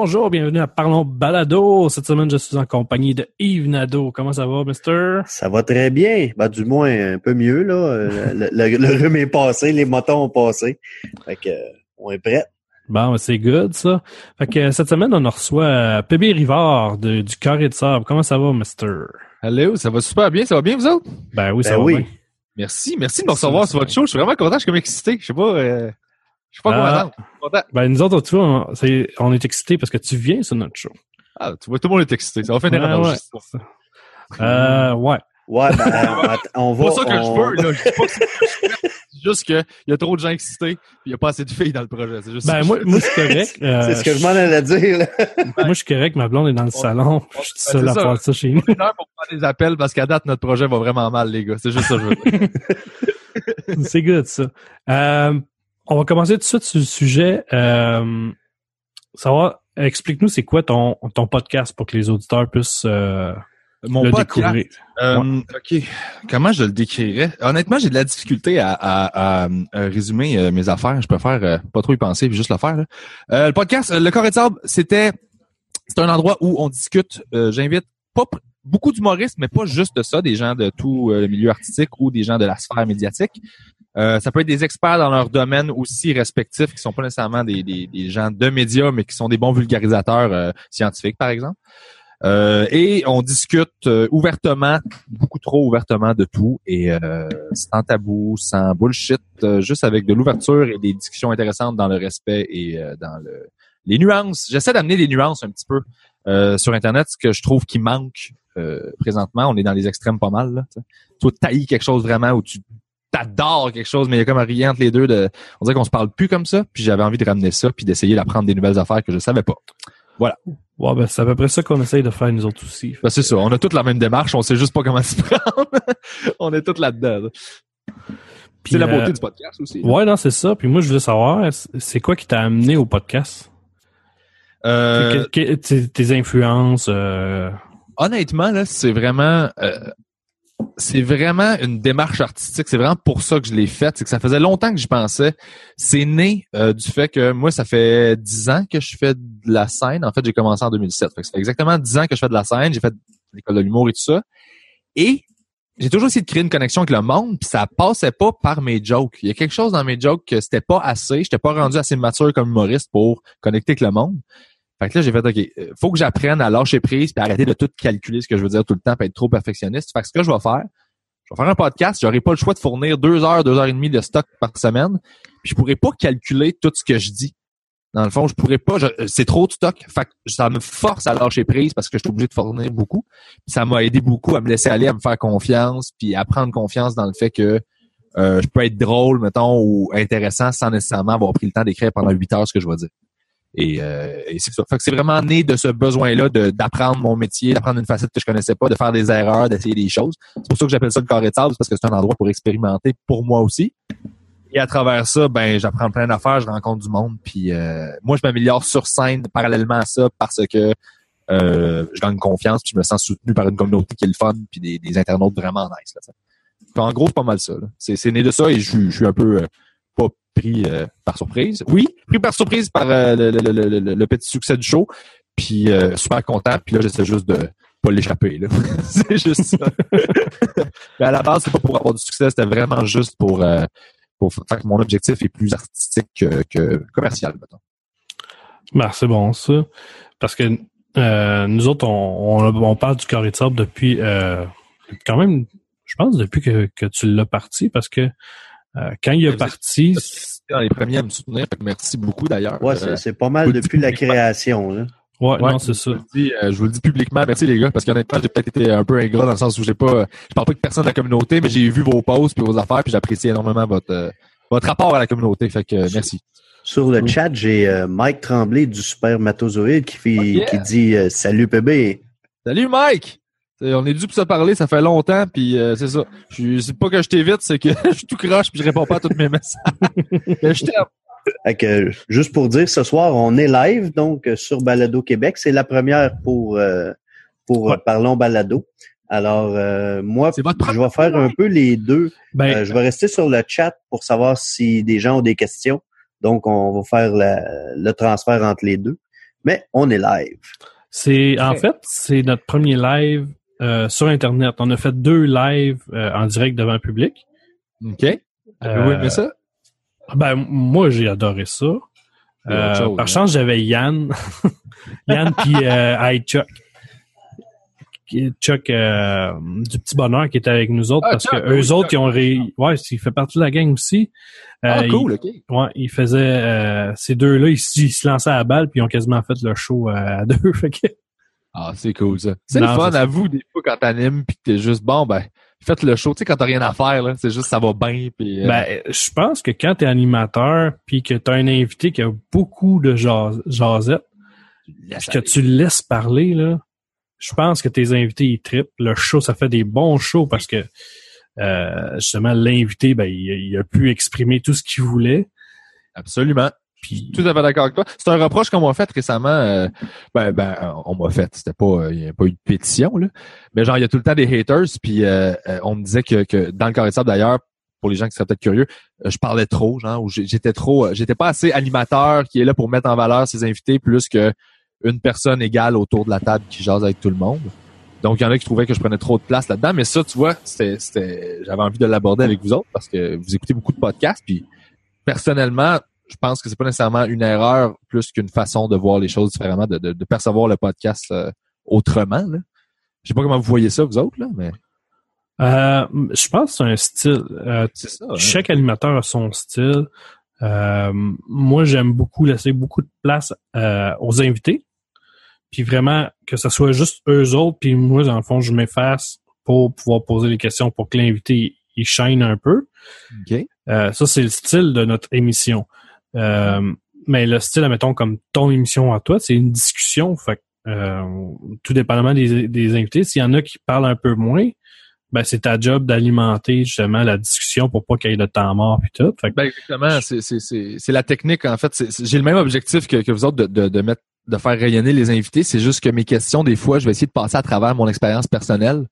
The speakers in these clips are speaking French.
bonjour, bienvenue à Parlons Balado. Cette semaine, je suis en compagnie de Yves Nadeau. Comment ça va, mister? Ça va très bien. Ben, du moins, un peu mieux, là. Euh, le, le, le rhume est passé, les motons ont passé. Fait que, euh, on est prêt. Bon, c'est good, ça. Fait que cette semaine, on reçoit euh, Pébé Rivard de, du Carré de Sable. Comment ça va, mister? Hello, ça va super bien, ça va bien, vous autres? Ben oui, ça Ben va oui. bien. Merci, merci de me recevoir sur votre show. Je suis vraiment content, je suis comme excité. Je sais pas, euh, je sais pas Ah. suis content. Ben, nous autres, tu vois, on, on est excités parce que tu viens sur notre show. Ah, tu vois, tout le monde est excité. Ça va finir Ah, ouais. Euh, ouais. Ouais, ben, on, on C'est va. pas ça que on- je veux, là. Je dis pas que c'est c'est juste qu'il y a trop de gens excités puis il y a pas assez de filles dans le projet. C'est juste Ben, que moi, je- moi, c'est correct. Euh, C'est ce que je m'en allais dire, là. Moi, je suis correct. Ma blonde est dans le salon. Je suis Ben, seul à ça. faire ça chez nous. une heure pour prendre des appels parce qu'à date, notre projet va vraiment mal, les gars. C'est juste ça que je veux dire. C'est good, ça. Euh, on va commencer tout de suite sur le sujet. Euh, savoir, explique-nous c'est quoi ton, ton podcast pour que les auditeurs puissent euh, Mon le podcast, découvrir? Euh, OK. Comment je le décrirais? Honnêtement, j'ai de la difficulté à, à- à, euh, résumer euh, mes affaires. Je préfère euh, pas trop y penser puis juste le faire. là. Euh, le podcast, Le Corps et de Sable, c'était c'est un endroit où on discute. euh, J'invite pas beaucoup d'humoristes, mais pas juste de ça, des gens de tout le milieu artistique ou des gens de la sphère médiatique. Euh, ça peut être des experts dans leur domaine aussi respectifs, qui sont pas nécessairement des, des, des gens de médias, mais qui sont des bons vulgarisateurs euh, scientifiques, par exemple. Euh, et on discute euh, ouvertement, beaucoup trop ouvertement de tout, et euh, sans tabou, sans bullshit, euh, juste avec de l'ouverture et des discussions intéressantes dans le respect et dans le les nuances. J'essaie d'amener des nuances un petit peu sur Internet, ce que je trouve qui manque présentement. On est dans les extrêmes pas mal. Là, tu sais. Toi, taillis quelque chose vraiment où tu t'adores quelque chose, mais il y a comme un rien entre les deux. De, on dirait qu'on se parle plus comme ça. Puis j'avais envie de ramener ça, puis d'essayer d'apprendre des nouvelles affaires que je savais pas. Ouais, ben, c'est à peu près ça qu'on essaye de faire nous autres aussi. Ben, c'est ça. On a toute la même démarche. On sait juste pas comment s'y prendre. on est tous là-dedans. C'est la euh, beauté du podcast aussi. Ouais, non, c'est ça. Puis moi, je voulais savoir, c'est quoi qui t'a amené au podcast? Euh, Que- que- tes, tes influences, euh, honnêtement, là, c'est vraiment, euh, c'est vraiment une démarche artistique. C'est vraiment pour ça que je l'ai faite. C'est que ça faisait longtemps que j'y pensais. C'est né euh, du fait que moi, ça fait dix ans que je fais de la scène. En fait, j'ai commencé en 2007. Fait que ça fait exactement dix ans que je fais de la scène. J'ai fait l'école de l'humour et tout ça. Et j'ai toujours essayé de créer une connexion avec le monde, puis ça passait pas par mes jokes. Il y a quelque chose dans mes jokes que c'était pas assez. J'étais pas rendu assez mature comme humoriste pour connecter avec le monde. Fait que là, j'ai fait, OK, euh, faut que j'apprenne à lâcher prise puis arrêter de tout calculer ce que je veux dire tout le temps puis être trop perfectionniste. Fait que ce que je vais faire, je vais faire un podcast, j'aurai pas le choix de fournir deux heures, deux heures et demie de stock par semaine, puis je pourrais pas calculer tout ce que je dis. Dans le fond, je pourrais pas, je- c'est trop de stock. Fait que ça me force à lâcher prise parce que je suis obligé de fournir beaucoup. Puis ça m'a aidé beaucoup à me laisser aller, à me faire confiance, puis à prendre confiance dans le fait que euh, je peux être drôle, mettons, ou intéressant sans nécessairement avoir pris le temps d'écrire pendant huit heures ce que je vais dire. Et, euh, et c'est ça. Fait que c'est vraiment né de ce besoin-là de d'apprendre mon métier, d'apprendre une facette que je connaissais pas, de faire des erreurs, d'essayer des choses. C'est pour ça que j'appelle ça le carré de sable, parce que c'est un endroit pour expérimenter pour moi aussi. Et à travers ça, ben j'apprends plein d'affaires, je rencontre du monde, puis euh, moi je m'améliore sur scène parallèlement à ça parce que euh, je gagne confiance, puis je me sens soutenu par une communauté qui est le fun, puis des, des internautes vraiment nice. Là, en gros, c'est pas mal ça. là. C'est, c'est né de ça et je, suis- je suis un peu euh, pris euh, par surprise. Oui, pris par surprise par euh, le, le- le- le- le petit succès du show, puis euh, super content. Puis là, j'essaie juste de pas l'échapper. Là. c'est juste ça. Mais à la base, c'est pas pour avoir du succès, c'était vraiment juste pour pour faire que mon objectif est plus artistique que, que commercial, mettons. ben, c'est bon, ça. Parce que nous autres, on, on, on parle du carré de sable depuis quand même, je pense, depuis que, que tu l'as parti, parce que euh, quand il est parti, C'était dans les premiers à me soutenir, merci beaucoup d'ailleurs. Ouais, c'est- pas mal depuis la création, là. ouais, Ouais, non, c'est ça. Je vous, le dis, euh, je vous le dis publiquement, merci les gars, parce qu'honnêtement, j'ai peut-être été un peu ingrat dans le sens où j'ai pas, je parle pas de personne de la communauté, mais j'ai vu vos posts puis vos affaires, puis j'apprécie énormément votre euh, votre rapport à la communauté, fait que euh, merci. Sur le chat, j'ai euh, Mike Tremblay du Supermatozoïde qui, fait, Oh, yeah. qui dit euh, Salut bébé. Salut Mike! On est dû pour se parler, ça fait longtemps, puis euh, c'est ça. Je suis- C'est pas que je t'évite, c'est que je suis tout croche puis je réponds pas à tous mes messages. Je t'aime. Fait que, juste pour dire, ce soir, on est live, donc, euh, sur Balado Québec. C'est la première pour, euh, pour Ouais. euh, Parlons Balado. Alors, euh, moi, je vais faire un peu les deux. Ben, Euh, je vais rester sur le chat pour savoir si des gens ont des questions. Donc, on va faire la- le transfert entre les deux. Mais on est live. C'est en fait, c'est notre premier live euh, sur Internet. On a fait deux lives euh, en direct devant le public. OK. Avez-vous aimé ça? Ben moi j'ai adoré ça. Euh, chose, par hein. chance j'avais Yann, Yann puis euh, Chuck, Chuck euh, du petit bonheur qui était avec nous autres Ah, parce Chuck, que eux oui, autres Chuck. ils ont ré... ouais il fait partie de la gang aussi. Ah, Euh, cool, OK. il- ouais, ils faisaient euh, ces deux-là ils, s- ils se lançaient à la balle puis ils ont quasiment fait le show euh, à deux. Fait que, Ah, c'est cool, ça. C'est le fun, à vous, des fois, quand t'animes, pis que t'es juste, bon, ben, faites le show. Tu sais, quand t'as rien à faire, là, c'est juste, ça va bien, pis... euh, Ben, je pense que quand tu es animateur puis que tu as un invité qui a beaucoup de jas- jasette, puis que tu le laisses parler, là, je pense que tes invités, ils trippent. Le show, ça fait des bons shows parce que euh, justement, l'invité, ben, il a pu exprimer tout ce qu'il voulait. Absolument. Puis, Tout à fait d'accord avec toi. C'est un reproche qu'on m'a fait récemment. euh, ben, ben, on m'a fait. C'était pas, euh, il n'y a pas eu de pétition là. Mais genre, il y a tout le temps des haters. Puis euh, euh, on me disait que, que dans le sable, d'ailleurs, pour les gens qui seraient peut-être curieux, euh, je parlais trop, genre, ou j'étais trop, j'étais pas assez animateur qui est là pour mettre en valeur ses invités plus que une personne égale autour de la table qui jase avec tout le monde. Donc, il y en a qui trouvaient que je prenais trop de place là-dedans. Mais ça, tu vois, c'était, j'avais envie de l'aborder avec vous autres parce que vous écoutez beaucoup de podcasts. Puis, personnellement, je pense que c'est pas nécessairement une erreur plus qu'une façon de voir les choses différemment, de, de, de percevoir le podcast euh, autrement. Là. Je sais pas comment vous voyez ça, vous autres, là, mais euh, je pense que c'est un style. Euh, ça. hein. chaque animateur a son style. Moi, j'aime beaucoup laisser beaucoup de place aux invités. Puis vraiment, que ce soit juste eux autres, puis moi, dans le fond, je m'efface pour pouvoir poser les questions pour que l'invité il shine un peu. Ça, c'est le style de notre émission. Euh, mais le style, admettons, comme ton émission à toi, c'est une discussion. Fait euh, tout dépendamment des, des invités, s'il y en a qui parlent un peu moins, ben c'est ta job d'alimenter justement la discussion pour pas qu'il y ait de temps mort puis tout. Fait que, Ben exactement, c'est c'est c'est c'est la technique en fait. C'est- J'ai le même objectif que, que vous autres de, de, de mettre de faire rayonner les invités. C'est juste que mes questions, des fois, je vais essayer de passer à travers mon expérience personnelle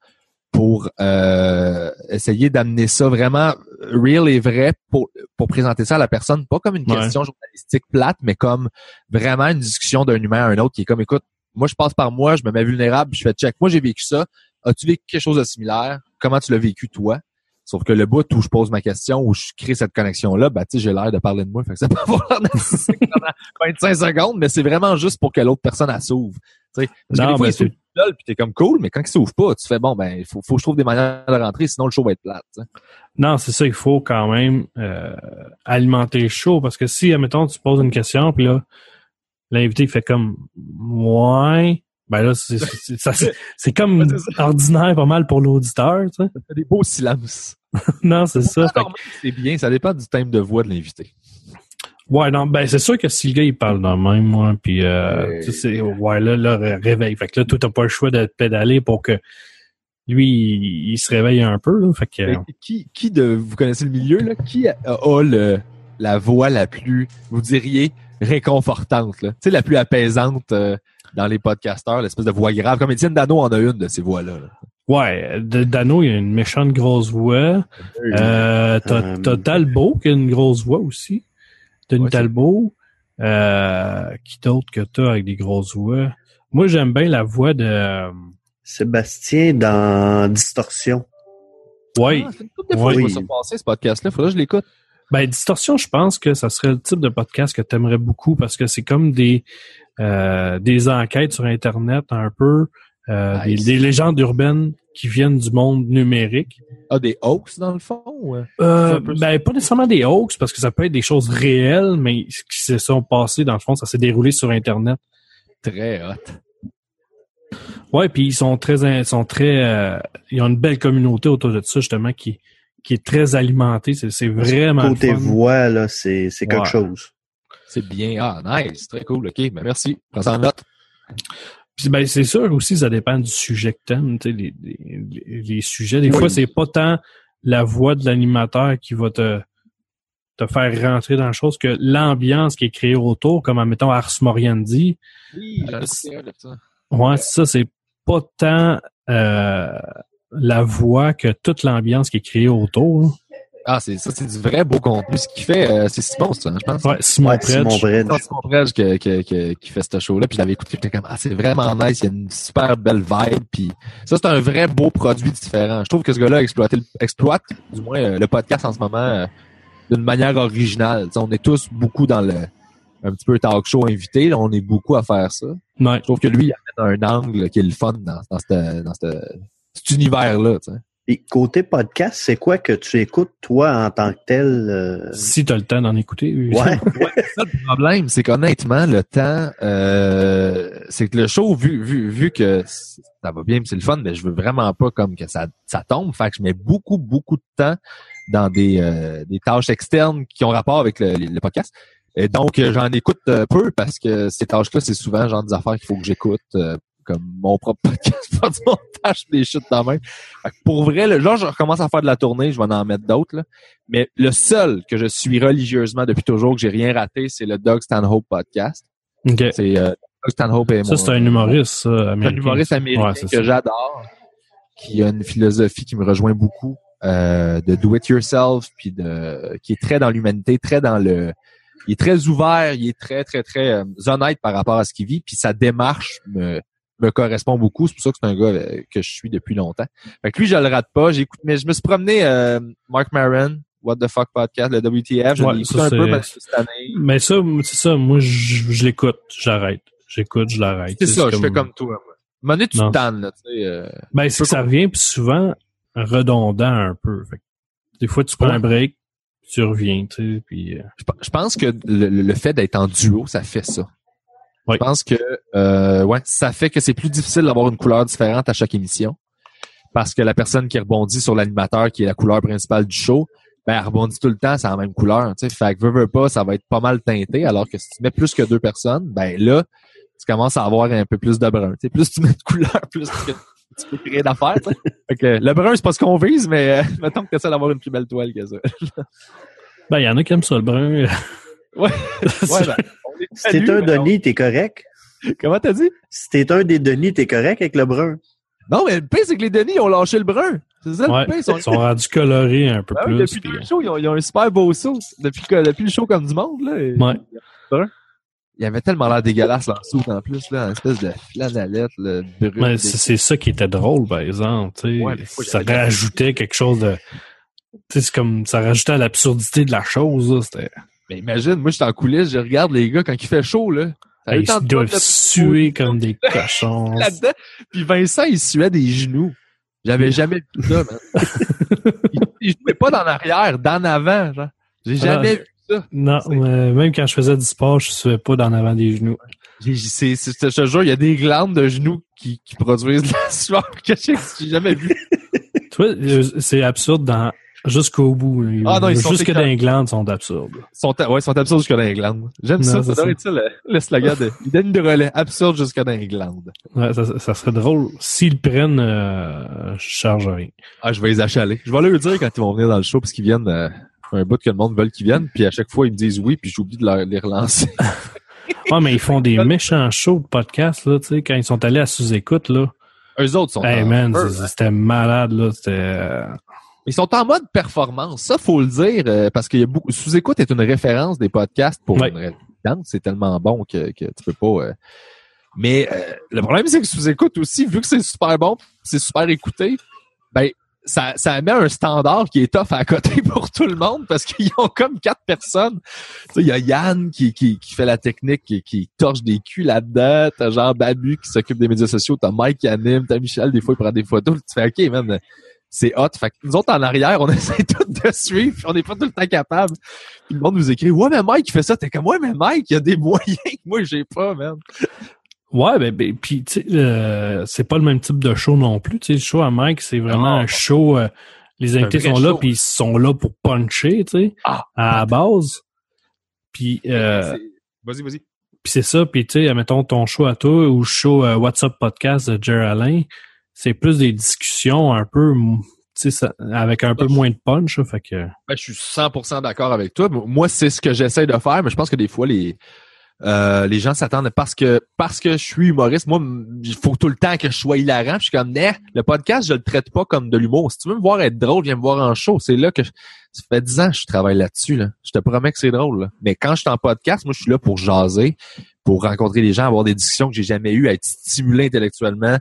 pour euh, essayer d'amener ça vraiment real et vrai pour pour présenter ça à la personne, pas comme une Ouais. question journalistique plate, mais comme vraiment une discussion d'un humain à un autre qui est comme écoute, moi je passe par moi, je me mets vulnérable, je fais check, moi j'ai vécu ça. As-tu vécu quelque chose de similaire? Comment tu l'as vécu toi? Sauf que le bout où je pose ma question, où je crée cette connexion-là, ben, tu sais, j'ai l'air de parler de moi. Fait que ça peut avoir l'air pendant 25 secondes, mais c'est vraiment juste pour que l'autre personne s'ouvre. Tu sais, Parce que Non, des fois, mais puis t'es comme cool, mais quand il s'ouvre pas, tu fais bon, ben, il faut, faut que je trouve des manières de rentrer, sinon le show va être plate. non, c'est ça, il faut quand même euh, alimenter le show parce que si, admettons, tu poses une question puis là, l'invité fait comme ouais, ben là, c'est comme Ouais, ordinaire pas mal pour l'auditeur, tu sais. Ça fait des beaux silences. Non, c'est ça. C'est bien, ça dépend du thème de voix de l'invité. Ouais, non, ben c'est sûr que si le gars il parle dans le même, moi, puis euh, tu sais, ouais là, là, ré- réveil. Fait que là, toi, t'as pas le choix de te pédaler pour que lui, il, il se réveille un peu. Là, fait que Qui, qui de, vous connaissez le milieu, là, qui a, a le, la voix la plus, vous diriez, réconfortante, là? Tu sais, la plus apaisante euh, dans les podcasteurs, l'espèce de voix grave. Comme Étienne Dano en a une de ces voix-là. là. ouais, de- Dano, il a une méchante grosse voix. Euh, t'as, Euh, t'as Talbot qui a une grosse voix aussi. Denis Ouais, Talbot. Euh, qui d'autre que t'as avec des grosses voix? Moi, j'aime bien la voix de... euh, Sébastien dans Distorsion. Ouais, Ah, c'est une couple de fois que je Oui. vais ce podcast-là. Faudrait que je l'écoute. Ben, Distorsion, je pense que ça serait le type de podcast que tu aimerais beaucoup parce que c'est comme des euh, des enquêtes sur Internet un peu, euh, Nice. des, des légendes urbaines qui viennent du monde numérique. Ah, des hoax, dans le fond? euh? Euh, ben, pas nécessairement des hoax parce que ça peut être des choses réelles, mais qui se sont passées, dans le fond, ça s'est déroulé sur Internet. Très hot. Ouais, puis ils sont très, sont très, euh, ils ont une belle communauté autour de ça justement qui qui est très alimentée. C'est, c'est vraiment Côté fun. voix, là, c'est c'est quelque Ouais. chose. C'est bien. Ah, nice. Très cool. OK, ben merci. Prends ça en note. Puis ben c'est sûr aussi, ça dépend du sujet que t'aimes. tu sais, Les, les, les- sujets, des Oui. fois, c'est pas tant la voix de l'animateur qui va te te faire rentrer dans la chose que l'ambiance qui est créée autour, comme admettons Ars Moriendi. Oui, Euh. Ouais, ça, c'est pas tant euh, la voix que toute l'ambiance qui est créée autour. Ah, c'est ça, c'est du vrai beau contenu. Ce qu'il fait, euh, c'est Simon, ça, hein, je pense? Ouais, Simon Ouais, Predge. Simon Predge. Simon Predge que- que- que- qui fait ce show-là. Puis je l'avais écouté, j'étais comme, ah, c'est vraiment nice. Il y a une super belle vibe. Puis ça, c'est un vrai beau produit différent. Je trouve que ce gars-là a exploité le- exploite, du moins, euh, le podcast en ce moment euh, d'une manière originale. On est tous beaucoup dans le un petit peu talk show invité. là, on est beaucoup à faire ça. Ouais. Je trouve que lui, il amène un angle qui est le fun dans, dans, cette- dans cette- cet univers-là. tu sais. Et côté podcast, c'est quoi que tu écoutes, toi, en tant que tel? euh, Si t'as le temps d'en écouter. oui. Ouais. ça, le problème, c'est qu'honnêtement, le temps, euh, c'est que le show, vu, vu, vu que ça va bien, c'est le fun, mais je veux vraiment pas comme que ça, ça tombe. Fait que je mets beaucoup, beaucoup de temps dans des, euh, des tâches externes qui ont rapport avec le, le podcast. Et donc, euh, j'en écoute euh, peu parce que ces tâches-là, c'est souvent genre des affaires qu'il faut que j'écoute, euh, comme mon propre podcast, faire du montage, des shit dans la main. Fait que pour vrai, là, là, je recommence à faire de la tournée, je vais en mettre d'autres, là. Mais le seul que je suis religieusement depuis toujours, que j'ai rien raté, c'est le Doug Stanhope podcast. OK. C'est euh, Doug Stanhope et Ça, c'est un humoriste, ça, c'est un américain. humoriste américain Ouais, que ça. j'adore, qui a une philosophie qui me rejoint beaucoup, euh, de do it yourself, puis de qui est très dans l'humanité, très dans le, il est très ouvert, il est très très très euh, honnête par rapport à ce qu'il vit, puis sa démarche me me correspond beaucoup. C'est pour ça que c'est un gars euh, que je suis depuis longtemps. Fait que lui, je le rate pas. J'écoute, mais je me suis promené euh, Mark Maron, What the Fuck Podcast, le WTF. Je Ouais, ça, un peu parce que cette année. Mais ça, c'est ça. Moi, je, je l'écoute. J'arrête. J'écoute, je l'arrête. C'est ça, je fais comme toi. Moi. Tu te tannes, là, tu sais. euh, Ben, c'est que ça revient, puis souvent redondant un peu. Fait que des fois, tu prends Ouais. un break, tu reviens, tu sais, puis... euh, Je je pense que le- le fait d'être en duo, ça fait ça. Oui. Je pense que euh, ouais, ça fait que c'est plus difficile d'avoir une couleur différente à chaque émission. Parce que la personne qui rebondit sur l'animateur, qui est la couleur principale du show, ben elle rebondit tout le temps, c'est la même couleur. Tu sais, fait que veux, veux pas, ça va être pas mal teinté. Alors que si tu mets plus que deux personnes, ben là, tu commences à avoir un peu plus de brun. Tu sais, plus tu mets de couleur, plus que tu peux créer d'affaires. tu. Fait que le brun, c'est pas ce qu'on vise, mais euh, mettons que tu essaies d'avoir une plus belle toile que ça. Ben, il y en a qui aiment ça, le brun. Ouais. Ouais, ben, Si t'es un Denis, t'es correct. Comment t'as dit? Si t'es un des Denis, t'es correct avec le brun. Non, mais le pire, c'est que les Denis ont lâché le brun. C'est ça ouais, le pire. ils sont rendus colorés un peu oui, plus. depuis puis, deux shows, ils ont, ils ont un super beau saut. Depuis, que- depuis le show comme du monde, là. et- Ouais. Il avait tellement l'air dégueulasse leur saut en plus, là. Une espèce de flanellette, le brut. Mais des- c'est ça qui était drôle, par exemple. tu sais. Ouais, des fois, ça rajoutait quelque chose de... Tu sais, c'est comme... Ça rajoutait à l'absurdité de la chose, là. C'était... Mais imagine, moi, je suis en coulisses, je regarde les gars quand il fait chaud, là. Ça Ils doivent de- suer comme des cochons. là-dedans. Puis Vincent, il suait des genoux. J'avais jamais vu ça, man. il, il jouait pas dans l'arrière, d'en avant, genre. J'ai jamais Ah. vu Non, C'est- mais même quand je faisais du sport, je suais pas d'en avant des genoux. C'est, je te jure, il y a des glandes de genoux qui, qui produisent de la sueur que j'ai jamais vu. Tu vois, euh, c'est absurde dans jusqu'au bout. Ah non, ils sont Jusque dans les glandes sont absurdes. Ils sont, ouais, ils sont absurdes jusqu'à dans les glandes. J'aime ça, ça doit ça. être ça le, le slogan de, il donne de relais, absurde jusqu'à dans les glandes. Ouais, ça, ça serait drôle. S'ils prennent, euh, je charge rien. Ah, je vais les achaler. Je vais leur dire quand ils vont venir dans le show parce qu'ils viennent, euh, un bout que le monde veut qu'ils viennent, puis à chaque fois, ils me disent oui, puis j'oublie de leur- les relancer. Ah, mais ils font des méchants shows de podcast, là, tu sais, quand ils sont allés à sous-écoute, là. Eux autres sont Hey man, hein. c'était malade, là. C'était... Ils sont en mode performance. Ça, faut le dire, euh, parce qu'il y a beaucoup, sous-écoute est une référence des podcasts pour Ouais. une. C'est tellement bon que, que tu peux pas, euh, Mais euh, le problème, c'est que sous-écoute aussi, vu que c'est super bon, c'est super écouté, ben ça, ça met un standard qui est tough à côté pour tout le monde parce qu'ils ont comme quatre personnes. Tu sais, il y a Yann qui, qui, qui fait la technique, qui, qui torche des culs là-dedans. T'as genre Babu qui s'occupe des médias sociaux. T'as Mike qui anime. T'as Michel, des fois, il prend des photos. Tu fais OK, man, c'est hot. Fait que nous autres, en arrière, on essaie tout de suivre. On n'est pas tout le temps capable. Puis le monde nous écrit Ouais, mais Mike, il fait ça. T'es comme Ouais, mais Mike, il y a des moyens que moi, j'ai pas, man. Ouais, ben, ben puis tu sais, euh, c'est pas le même type de show non plus. Tu sais, le show à Mike, c'est vraiment un show. euh, les invités sont là, puis ils sont là pour puncher, tu sais, Ah, à la base. Puis euh, Vas-y, vas-y. puis c'est ça. Puis tu sais, mettons ton show à toi ou le show euh, What's Up Podcast de Jerry Alain, c'est plus des discussions un peu, tu sais, ça- avec un peu moins de punch. fait que Ben, je suis 100% d'accord avec toi. Moi, c'est ce que j'essaie de faire, mais je pense que des fois, les Euh, les gens s'attendent parce que parce que je suis humoriste, moi, il faut tout le temps que je sois hilarant. Puis je suis comme, né, le podcast, je le traite pas comme de l'humour. Si tu veux me voir être drôle, viens me voir en show. C'est là que je, ça fait dix ans que je travaille là-dessus. Là. Je te promets que c'est drôle. là. Mais quand je suis en podcast, moi, je suis là pour jaser, pour rencontrer les gens, avoir des discussions que j'ai jamais eues, être stimulé intellectuellement.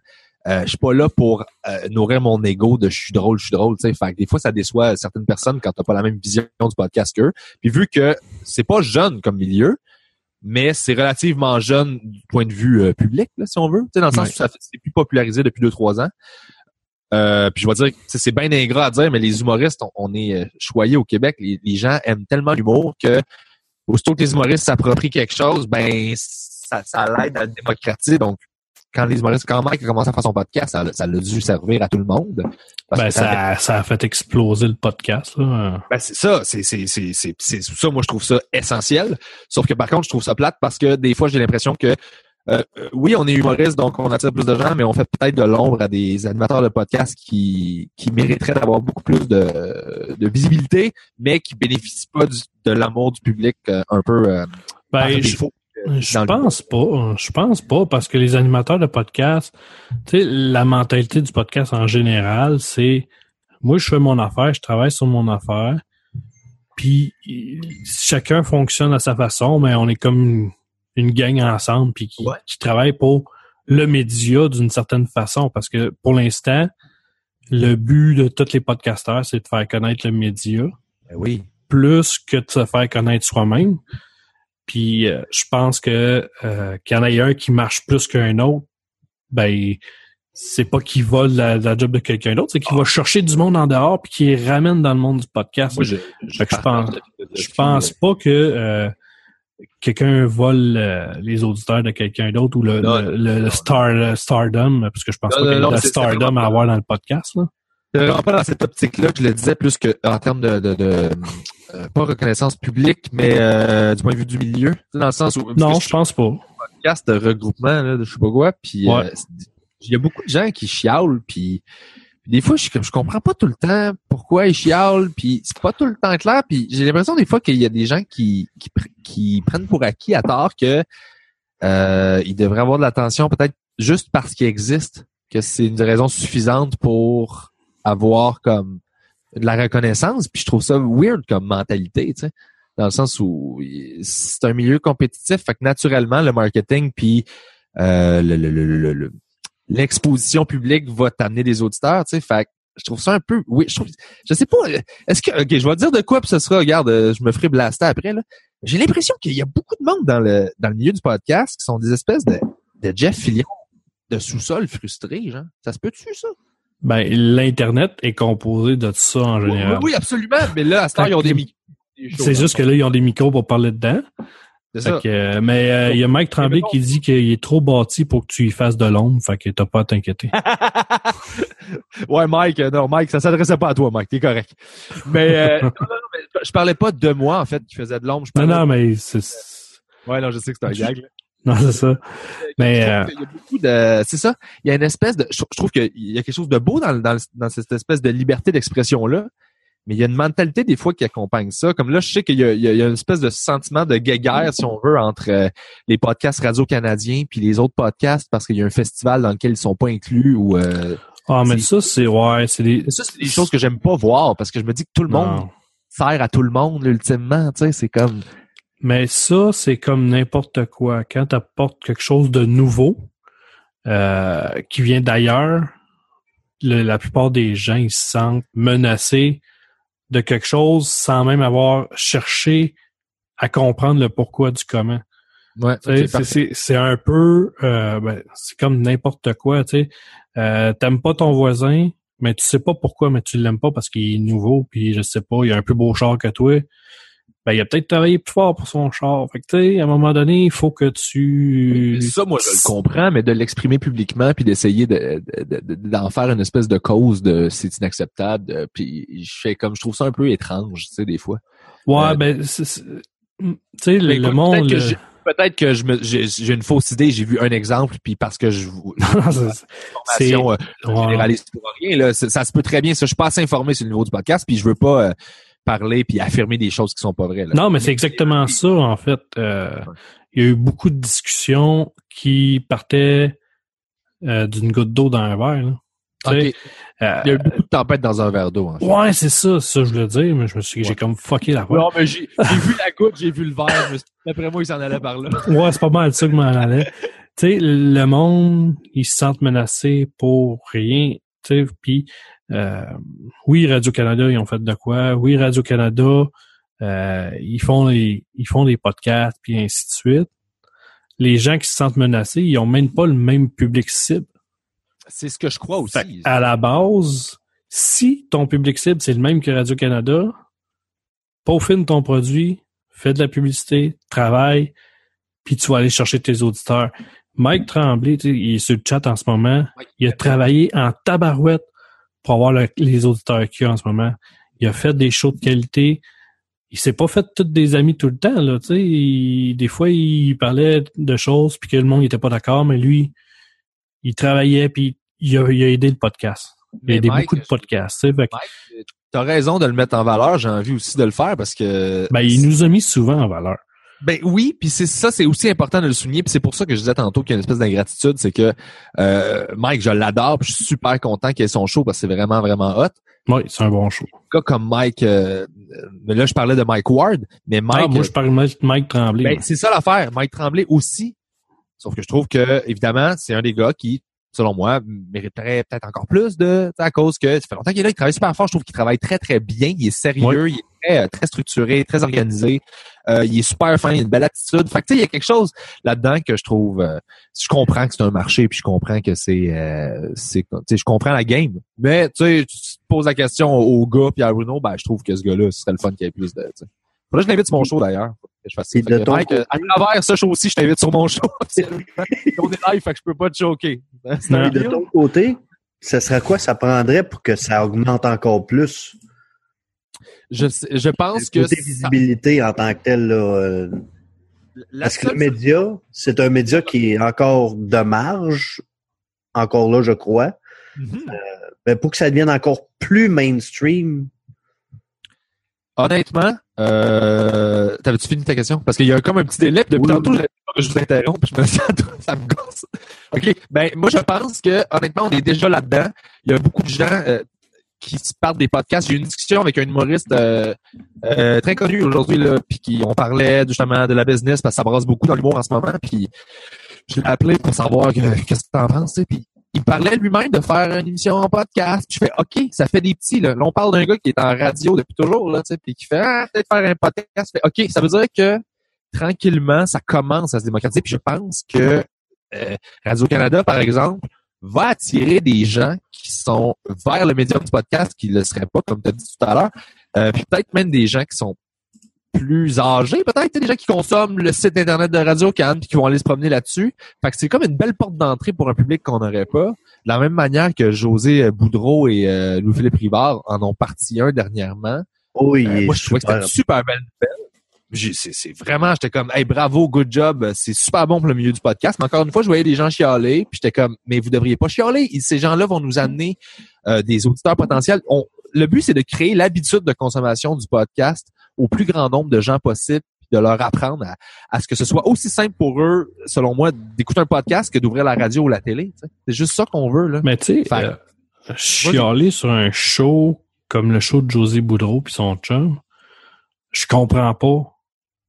Euh, je suis pas là pour euh, nourrir mon ego de je suis drôle, je suis drôle. tu sais. Fait que des fois, ça déçoit certaines personnes quand t'as pas la même vision du podcast qu'eux. Puis vu que c'est pas jeune comme milieu, mais c'est relativement jeune du point de vue euh, public, là, si on veut. Tu sais, dans le sens où ça fait- c'est plus popularisé depuis deux, trois ans. Euh, puis je vais dire, c'est bien ingrat à dire, mais les humoristes, on, on est euh, choyés au Québec. Les, les gens aiment tellement l'humour que aussitôt que les humoristes s'approprient quelque chose, ben ça, ça l'aide à démocratiser. Donc, quand les humoristes, quand Mike a commencé à faire son podcast, ça, ça a dû servir à tout le monde. Parce Ben, que ça, ça a fait exploser le podcast. Là. ben, c'est ça, c'est c'est c'est c'est c'est ça moi je trouve ça essentiel. Sauf que par contre, je trouve ça plate parce que des fois j'ai l'impression que euh, euh, oui, on est humoriste donc on attire plus de gens mais on fait peut-être de l'ombre à des animateurs de podcast qui qui mériteraient d'avoir beaucoup plus de de visibilité mais qui bénéficient pas du- de l'amour du public euh, un peu euh, Ben, défaut. Je dans le- pense pas. Je pense pas parce que les animateurs de podcast, tu sais, la mentalité du podcast en général, c'est moi je fais mon affaire, je travaille sur mon affaire, puis euh, chacun fonctionne à sa façon, mais on est comme une, une gang ensemble puis qui, Ouais. qui travaille pour le média d'une certaine façon parce que pour l'instant, le but de tous les podcasteurs, c'est de faire connaître le média Ben oui. plus que de se faire connaître soi-même. Puis euh, je pense que euh, qu'il y en ait un qui marche plus qu'un autre, ben c'est pas qu'il vole la, la job de quelqu'un d'autre, c'est qu'il va chercher du monde en dehors puis qu'il ramène dans le monde du podcast. Je Fait que je pense- je pense pas que euh, quelqu'un vole euh, les auditeurs de quelqu'un d'autre ou le, Non, le, le- le star le stardom parce que je pense Non, pas qu'il y a de stardom à avoir dans le podcast là. C'est vraiment pas dans cette optique-là que je le disais, plus que en termes de, de, de pas reconnaissance publique, mais euh, du point de vue du milieu. Dans le sens où Non, je pense pas. podcast de regroupement là, de je sais pas quoi, puis Ouais. euh, il y a beaucoup de gens qui chialent, puis des fois je je comprends pas tout le temps pourquoi ils chialent, puis c'est pas tout le temps clair, puis j'ai l'impression des fois qu'il y a des gens qui qui, qui prennent pour acquis à tort que euh, ils devraient avoir de l'attention peut-être juste parce qu'ils existent, que c'est une raison suffisante pour avoir comme de la reconnaissance, puis je trouve ça weird comme mentalité, tu sais dans le sens où c'est un milieu compétitif, fait que naturellement le marketing puis euh, le- le- le- le- l'exposition publique va t'amener des auditeurs, tu sais, fait que je trouve ça un peu oui, je trouve je sais pas est-ce que OK, je vais dire de quoi puis ce sera regarde, euh, je me ferai blaster après là. J'ai l'impression qu'il y a beaucoup de monde dans le dans le milieu du podcast qui sont des espèces de de Jeff Fillion de sous-sol frustrés, genre. Ça se peut-tu ça? Ben l'internet est composé de ça en général. oui, absolument, mais là à ce temps, ils ont des micros. C'est juste que là, ils ont des micros pour parler dedans. Ça. que, euh, mais euh, il y a Mike Tremblay qui dit qu'il est trop bâti pour que tu y fasses de l'ombre, fait que t'as pas à t'inquiéter. ouais, Mike, euh, non, Mike, ça s'adressait pas à toi, Mike, t'es correct. Mais, euh, non, non, non, mais je parlais pas de moi, en fait, qui faisait de l'ombre. Non, non, mais c'est Ouais, non, je sais que c'est un gag. là. non, c'est ça. Mais, euh, qu'il y a beaucoup de, c'est ça. Il y a une espèce de, je trouve- qu'il y a quelque chose de beau dans, dans, dans cette espèce de liberté d'expression-là. Mais il y a une mentalité des fois qui accompagne ça. Comme là, je sais qu'il y a, il y a- il y a une espèce de sentiment de guéguerre, si on veut, entre euh, les podcasts radio-canadiens puis les autres podcasts parce qu'il y a un festival dans lequel ils sont pas inclus ou euh, Ah, mais ça, c'est, ouais, c'est des, ça, c'est des choses que j'aime pas voir parce que je me dis que tout le monde non. sert à tout le monde, là, ultimement, tu sais, c'est comme... Mais ça, c'est comme n'importe quoi. Quand tu apportes quelque chose de nouveau, euh, qui vient d'ailleurs, le- la plupart des gens, ils se sentent menacés de quelque chose sans même avoir cherché à comprendre le pourquoi du comment. Ouais, c'est- c'est c'est un peu euh, ben, c'est comme n'importe quoi, tu sais. Euh, T'aimes pas ton voisin, mais tu sais pas pourquoi, mais tu l'aimes pas parce qu'il est nouveau, puis je sais pas, il a un plus beau char que toi. Ben, il a peut-être travaillé plus fort pour son char. Fait que tu sais, à un moment donné, il faut que tu. Ça, moi, je le comprends, mais de l'exprimer publiquement puis d'essayer de, de- de- d'en faire une espèce de cause de c'est inacceptable. de- puis je fais comme je trouve ça un peu étrange, tu sais, des fois. Ouais, Euh, ben, c'est- tu sais, le, monde. peut-être que le- j'ai- Peut-être que je me, j'ai, une fausse idée, j'ai vu un exemple, puis parce que je vous C'est- euh, pour rien, là, ça, ça se peut très bien. Ça, je suis pas assez informé sur le niveau du podcast, puis je veux pas euh, parler puis affirmer des choses qui sont pas vraies. Là. Non, mais c'est exactement ça, en fait. Euh, il y a eu beaucoup de discussions qui partaient euh, d'une goutte d'eau dans un verre. Là. Euh, Il y a eu beaucoup de tempêtes dans un verre d'eau. en fait. ouais, c'est ça, ça je voulais dire, mais je me suis j'ai comme fucké la Non, mais j'ai j'ai vu la goutte, j'ai vu le verre. D'après moi, il s'en allait par là. Ouais, c'est pas mal ça que m'en allais. Tu sais, le monde, ils se sentent menacés pour rien. Tu sais, puis oui, Radio-Canada, ils ont fait de quoi. Oui, Radio-Canada, euh, ils font les, ils font des podcasts, puis ainsi de suite. Les gens qui se sentent menacés, ils ont même pas le même public cible. C'est ce que je crois Fait aussi. à la base, si ton public cible, c'est le même que Radio-Canada, peaufine ton produit, fais de la publicité, travaille, puis tu vas aller chercher tes auditeurs. Mike Tremblay, tu sais, il est sur le chat en ce moment. Il a travaillé en tabarouette pour avoir le- les auditeurs qu'il y a en ce moment. Il a fait des shows de qualité. Il s'est pas fait toutes des amis tout le temps, là, tu sais. Il- Des fois, il parlait de choses puis que le monde n'était pas d'accord, mais lui, il travaillait puis il a, il a aidé le podcast. Il a aidé Mike, beaucoup de podcasts, tu sais. T'as raison de le mettre en valeur. J'ai envie aussi de le faire parce que. ben, il nous a mis souvent en valeur. Ben oui, puis c'est ça, c'est aussi important de le souligner, puis c'est pour ça que je disais tantôt qu'il y a une espèce d'ingratitude, c'est que euh, Mike, je l'adore, puis je suis super content qu'il ait son show parce que c'est vraiment vraiment hot. Oui, c'est un bon show. Un gars comme Mike, euh, mais là je parlais de Mike Ward, mais Mike, ah, moi, je parle de Mike Tremblay. ben, c'est ça l'affaire. Mike Tremblay aussi. Sauf que je trouve que, évidemment, c'est un des gars qui, selon moi, mériterait peut-être encore plus de, à cause que ça fait longtemps qu'il est là, il travaille super fort. Je trouve qu'il travaille très, très bien. Il est sérieux, il est très, euh, très structuré, très organisé. Euh, il est super fin, il a une belle attitude. Fait que, tu sais, il y a quelque chose là-dedans que je trouve, euh, je comprends que c'est un marché, puis je comprends que c'est, euh, c'est, tu sais, je comprends la game. Mais, tu sais, tu te poses la question au gars, puis à Bruno, ben, je trouve que ce gars-là, ce serait le fun qu'il y ait plus de, tu sais. Faudrait que je l'invite sur mon show, d'ailleurs. Fait de ton Mike, euh, à travers ce show aussi, je t'invite sur mon show. On est live, fait que je peux pas te choquer. C'est un Non. De ton côté, ce serait quoi ça prendrait pour que ça augmente encore plus? Je, je pense que ça- visibilité en tant que tel, là, euh, la parce que le média, c'est un média qui est encore de marge, encore là, je crois. Mhm. Mais pour que ça devienne encore plus mainstream, Honnêtement, euh, t'avais-tu fini ta question? Parce qu'il y a comme un petit délai, puis depuis Oui. tantôt, je, vous interromps, puis je me dis, ça me gosse. OK. Ben, moi, je pense que, honnêtement, on est déjà là-dedans. Il y a beaucoup de gens euh, qui se parlent des podcasts. J'ai eu une discussion avec un humoriste euh, euh, très connu aujourd'hui, là, puis qui on parlait justement de la business, parce que ça brasse beaucoup dans l'humour en ce moment, puis je l'ai appelé pour savoir que- qu'est-ce que t'en penses, tu sais, puis il parlait lui-même de faire une émission en podcast. Puis je fais OK, ça fait des petits là. On parle d'un gars qui est en radio depuis toujours là, puis qui fait ah, peut-être faire un podcast. Je fais, OK, ça veut dire que tranquillement, ça commence à se démocratiser. Puis je pense que euh, Radio Canada, par exemple, va attirer des gens qui sont vers le médium du podcast, qui ne le seraient pas, comme tu as dit tout à l'heure. Euh, puis peut-être même des gens qui sont plus âgés, peut-être des gens qui consomment le site internet de Radio Can puis qui vont aller se promener là-dessus. Fait que c'est comme une belle porte d'entrée pour un public qu'on n'aurait pas. De la même manière que José Boudreau et euh, Louis-Philippe Rivard en ont parti un dernièrement. oh, il Euh, moi, je trouvais que c'était une super. belle nouvelle. C'est c'est vraiment, j'étais comme, hey, bravo, good job, c'est super bon pour le milieu du podcast. Mais encore une fois, je voyais des gens chialer, puis j'étais comme, mais vous devriez pas chialer. Ces gens-là vont nous amener euh, des auditeurs potentiels. On- le but, c'est de créer l'habitude de consommation du podcast au plus grand nombre de gens possible, puis de leur apprendre à, à ce que ce soit aussi simple pour eux, selon moi, d'écouter un podcast que d'ouvrir la radio ou la télé. tu sais. C'est juste ça qu'on veut là. Mais tu sais, euh, chialer sur un show comme le show de José Boudreau puis son chum, je comprends pas.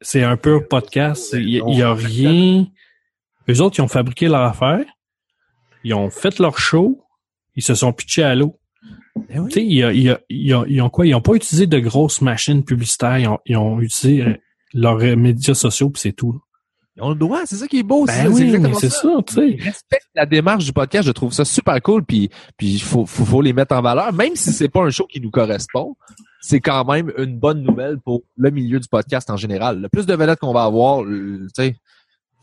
C'est un pur podcast. Il y, a- il y a rien. Eux autres, ils ont fabriqué leur affaire. Ils ont fait leur show. Ils se sont pitchés à l'eau. Eh oui. Ils ont, ils ont quoi? Ils ont pas utilisé de grosses machines publicitaires. Ils ont, ils ont utilisé euh, leurs euh, médias sociaux puis c'est tout. On le doit, c'est ça qui est beau. Ben c'est oui, ça, tu sais. Ils respectent la démarche du podcast. Je trouve ça super cool. Puis, puis il faut, faut, faut les mettre en valeur. Même si c'est pas un show qui nous correspond, c'est quand même une bonne nouvelle pour le milieu du podcast en général. Le plus de vedettes qu'on va avoir, tu sais,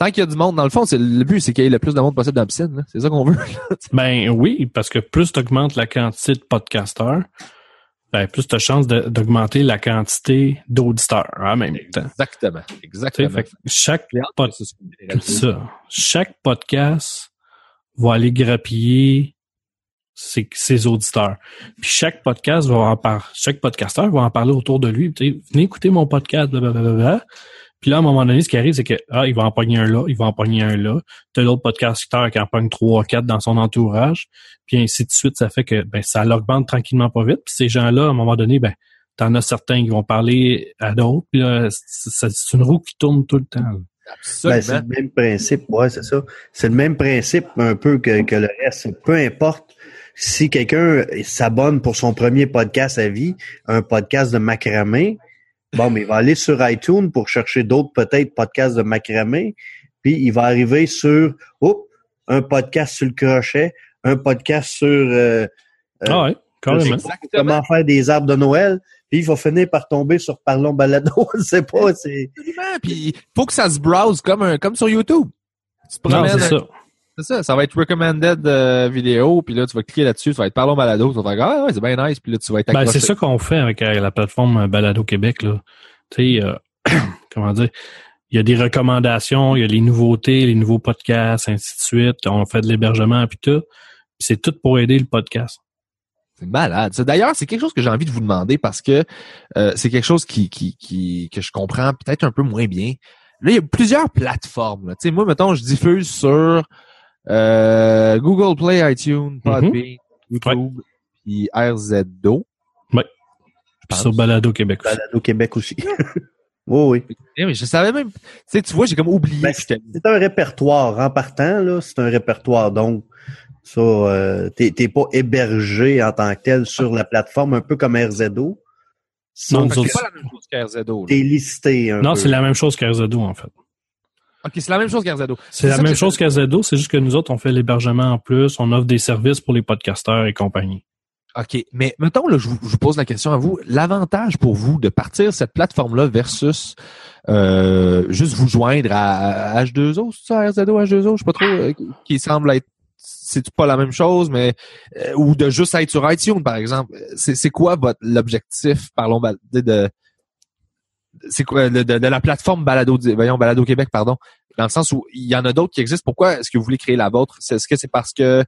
tant qu'il y a du monde, dans le fond, c'est le but, c'est qu'il y ait le plus de monde possible dans la piscine. C'est ça qu'on veut. Ben oui, parce que plus tu augmentes la quantité de podcasteurs, ben plus tu as chance d'augmenter la quantité d'auditeurs en même temps. Exactement. Exactement. fait que chaque, pod- ça chaque podcast va aller grappiller ses, ses auditeurs. Puis chaque podcast va en par, chaque podcasteur va en parler autour de lui. Tu sais, venez écouter mon podcast, blablabla. Puis là, à un moment donné, ce qui arrive, c'est que ah, il va en pogner un là, il va en pogner un là. T'as l'autre podcasteur qui en pogne trois, quatre dans son entourage. Puis ainsi de suite, ça fait que ben ça l'augmente tranquillement pas vite. Puis ces gens-là, à un moment donné, ben t'en as certains qui vont parler à d'autres. Puis là, c'est c'est une roue qui tourne tout le temps. là. Ben, c'est le même principe, ouais, c'est ça. C'est le même principe un peu que, que le reste. Peu importe si quelqu'un s'abonne pour son premier podcast à vie, un podcast de macramé, bon, mais il va aller sur iTunes pour chercher d'autres peut-être podcasts de macramé, puis il va arriver sur oh, un podcast sur le crochet, un podcast sur euh, euh, ah ouais, comment faire des arbres de Noël, puis il va finir par tomber sur Parlons Balado, je sais pas, c'est... Absolument. Puis faut que ça se browse comme un, comme sur YouTube. Tu te Non, c'est un- ça. C'est ça, ça va être recommended euh, vidéo, puis là tu vas cliquer là-dessus, ça va être parlons balado, tu vas faire ah ouais, c'est bien nice, puis là tu vas être Ben, c'est ça qu'on fait avec euh, la plateforme euh, Balado Québec. Là. Tu sais, euh, comment dire, il y a des recommandations, il y a les nouveautés, les nouveaux podcasts, ainsi de suite. On fait de l'hébergement puis tout. Puis c'est tout pour aider le podcast. C'est malade. D'ailleurs, c'est quelque chose que j'ai envie de vous demander parce que euh, c'est quelque chose qui, qui, qui que je comprends peut-être un peu moins bien. Là, il y a plusieurs plateformes. Tu sais, moi, mettons, je diffuse sur euh, Google Play, iTunes, Podbean, YouTube, puis RZO. Je Puis sur Balado Québec aussi. Balado Québec aussi. oui, oui. Eh, mais je savais même. Tu sais, tu vois, j'ai comme oublié Ben, C'est un répertoire. En partant, là, c'est un répertoire. Donc, ça, euh, t'es pas hébergé en tant que tel sur la plateforme, un peu comme RZO. Non, C'est pas la même chose qu'RZO. t'es listé un Non, c'est la même chose qu'RZO, en fait. Ok, c'est la même chose qu'RZO. C'est la même chose qu'RZO, c'est juste que nous autres, on fait l'hébergement en plus, on offre des services pour les podcasteurs et compagnie. OK. Mais mettons, là, je vous, je vous pose la question à vous. L'avantage pour vous de partir cette plateforme-là versus euh, juste vous joindre à, à H2O, c'est ça, RZO, H2O, je sais pas trop, euh, qui- semble être c'est pas la même chose, mais euh, ou de juste être sur iTunes, par exemple. C'est, quoi votre l'objectif, parlons de, de- c'est quoi de, de- de la plateforme Balado, voyons, Balado Québec, pardon, dans le sens où il y en a d'autres qui existent. Pourquoi est-ce que vous voulez créer la vôtre? C'est- Est-ce que c'est parce que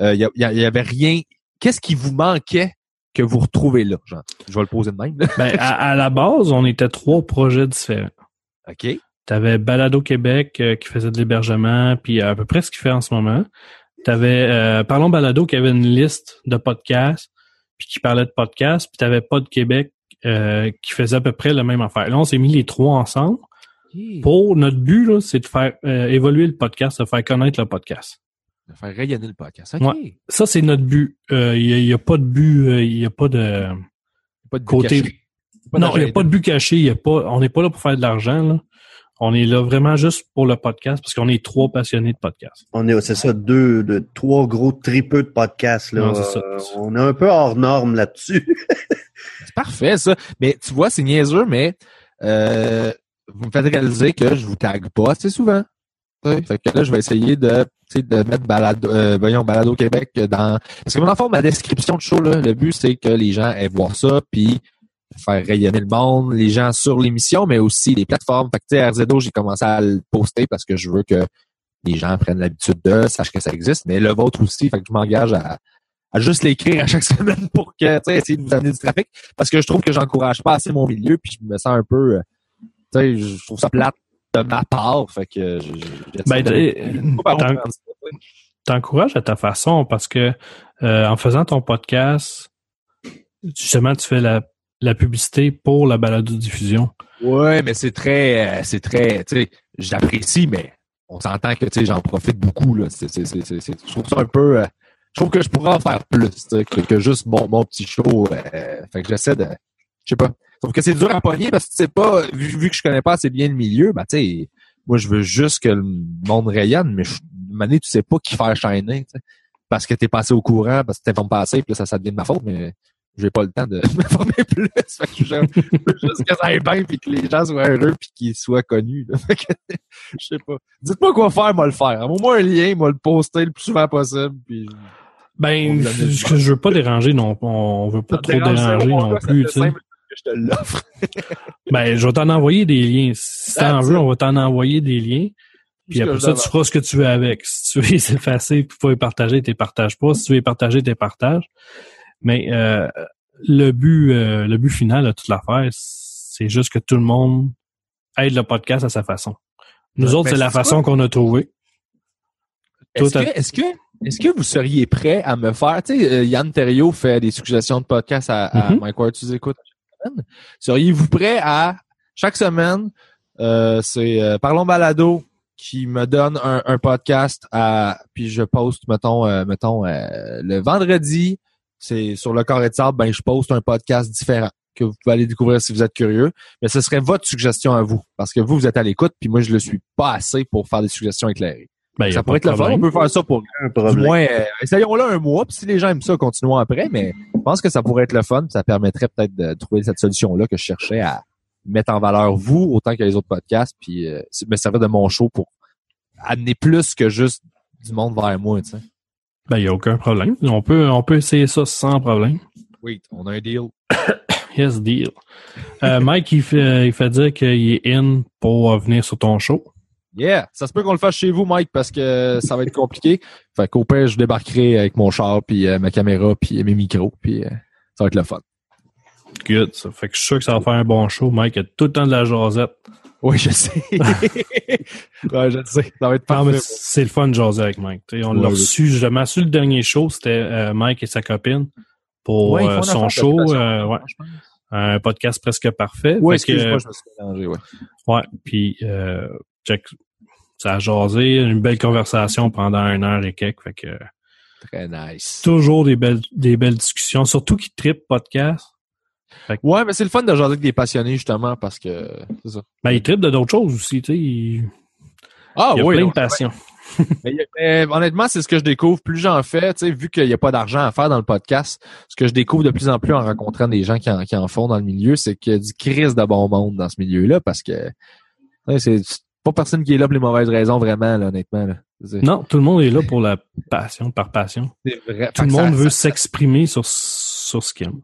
euh, il y, il y y avait rien? Qu'est-ce qui vous manquait que vous retrouvez là? Genre, je vais le poser de même. Ben, à, à la base, on était trois projets différents. OK. T'avais Balado Québec euh, qui faisait de l'hébergement, puis à peu près ce qu'il fait en ce moment. T'avais euh, Parlons Balado qui avait une liste de podcasts, puis qui parlait de podcasts, puis t'avais Pod Québec euh, qui faisait à peu près la même affaire. Là, on s'est mis les trois ensemble. Pour notre but, c'est de faire euh, évoluer le podcast, de faire connaître le podcast. De faire rayonner le podcast. Ouais. Ça, c'est notre but. Euh, Il n'y a, a pas de but, euh, il n'y a pas de Pas de but côté. caché. Pas non, il n'y a pas de but caché. Il y a pas, on n'est pas là pour faire de l'argent. On est là vraiment juste pour le podcast parce qu'on est trois passionnés de podcast. On est, c'est ça, deux, de, trois gros tripeux de podcasts, là. Non, c'est ça. Euh, on est un peu hors norme là-dessus. C'est parfait, ça. Mais tu vois, c'est niaiseux, mais euh, vous me faites réaliser que je vous tague pas assez souvent. Ouais, Fait que là, je vais essayer de, tu sais, de mettre balado, euh, voyons, balado Québec dans. Parce que mon enfant, ma description de show, là, le but, c'est que les gens aient voir ça, puis faire rayonner le monde, les gens sur l'émission, mais aussi les plateformes. Fait que, tu sais, RZO, j'ai commencé à le poster parce que je veux que les gens prennent l'habitude de, sachent que ça existe, mais le vôtre aussi. Fait que je m'engage à, à juste l'écrire à chaque semaine pour que, tu sais, essayer de vous amener du trafic. Parce que je trouve que j'encourage pas assez mon milieu, puis je me sens un peu, euh, tu sais, je trouve ça plate de ma part. Fait que, je, je- Ben, de-. T'encourages à ta façon parce que euh, en faisant ton podcast, justement, tu fais la, la publicité pour la balado-diffusion. Ouais, mais c'est très, euh, c'est très, tu sais, j'apprécie, mais on s'entend que, tu sais, j'en profite beaucoup, là. C'est, c'est, c'est, c'est- c'est- je trouve ça un peu, euh, je trouve que je pourrais en faire plus, que, que juste mon, mon petit show. euh, fait que j'essaie de, je sais pas. Sauf que c'est dur à pogner parce que sais pas, vu, vu que je connais pas assez bien le milieu, ben, tu sais, moi, je veux juste que le monde rayonne, mais je, année, tu sais pas qui faire shiner, tu sais. Parce que t'es passé au courant, parce que t'es pas passé, puis là, ça, ça devient de ma faute, mais j'ai pas le temps de m'informer plus. Fait que je veux juste que ça aille bien puis que les gens soient heureux puis qu'ils soient connus. là. Fait que, je sais pas. Dites-moi quoi faire, moi le faire. Envoie-moi un lien, moi le poster le plus souvent possible. Puis... Ben, je, je veux pas déranger, non. On veut pas Ça trop dérange, déranger non moi, plus, tu sais. je te l'offre. Ben, je vais t'en envoyer des liens. Si t'en veux, on va t'en envoyer des liens. Puis après ça, tu feras ce que tu veux avec. Si tu veux les effacer, puis pas les partager, tu les partages pas. Si tu veux les partager, tu les partages. Mais euh, le but, euh, le but final de toute l'affaire, c'est juste que tout le monde aide le podcast à sa façon. Nous Ouais, autres, c'est la façon qu'on a trouvé. Est-ce à- que, est-ce que, est-ce que vous seriez prêt à me faire, tu sais, euh, Yann Terriot fait des suggestions de podcasts à, à Mhm. Mike Ward, tu écoutes chaque semaine. Seriez-vous prêt à, chaque semaine, euh, c'est euh, Parlons Balado qui me donne un, un podcast à, puis je poste, mettons, euh, mettons, euh, le vendredi, c'est sur le carré de sable, ben, je poste un podcast différent que vous pouvez aller découvrir si vous êtes curieux. Mais ce serait votre suggestion à vous. Parce que vous, vous êtes à l'écoute, puis moi, je le suis pas assez pour faire des suggestions éclairées. Ben, y a ça pourrait être le fun. On peut faire ça pour Un du moins, euh, essayons-le un mois, puis si les gens aiment ça, continuons après, mais je pense que ça pourrait être le fun, ça permettrait peut-être de trouver cette solution-là que je cherchais à mettre en valeur vous autant que les autres podcasts, puis euh, me servir de mon show pour amener plus que juste du monde vers moi, tu sais. Ben, y a aucun problème. On peut, on peut essayer ça sans problème. Oui, on a un deal. Yes, deal. Euh, Mike, il fait, il fait dire qu'il est in pour venir sur ton show. Yeah! Ça se peut qu'on le fasse chez vous, Mike, parce que ça va être compliqué. Fait qu'au pire, je débarquerai avec mon char, puis euh, ma caméra, puis mes micros, puis euh, ça va être le fun. Good. Ça fait que je suis sûr que ça va faire un bon show. Mike a tout le temps de la jasette. Oui, je sais. ouais, je sais. Ça va être Non, mais parfait. c'est le fun de jaser avec Mike. T'sais, on Ouais, l'a oui. reçu, justement, sur le dernier show, c'était euh, Mike et sa copine pour Ouais, euh, son show. euh, ouais, un podcast presque parfait. Que, excuse-moi, je me suis mélangé, ouais. Ouais, puis euh, check, ça a jasé, une belle conversation pendant une heure et quelques. Fait que Très nice. toujours des belles, des belles discussions, surtout qui trip podcast. Ouais, mais c'est le fun de jaser avec des passionnés, justement, parce que c'est ça. Ben, il tripe de d'autres choses aussi, tu sais. Il, Ah il a oui, plein de passion. mais, mais honnêtement, c'est ce que je découvre. Plus j'en fais, tu sais, vu qu'il n'y a pas d'argent à faire dans le podcast, ce que je découvre de plus en plus en rencontrant des gens qui en, qui en font dans le milieu, c'est qu'il y a du crise de bon monde dans ce milieu-là, parce que c'est pas personne qui est là pour les mauvaises raisons, vraiment, là, honnêtement. Là. Non, tout le monde est là pour la passion, par passion. c'est vrai. Tout le que ça- monde veut ça- s'exprimer sur, sur ce qu'il aime.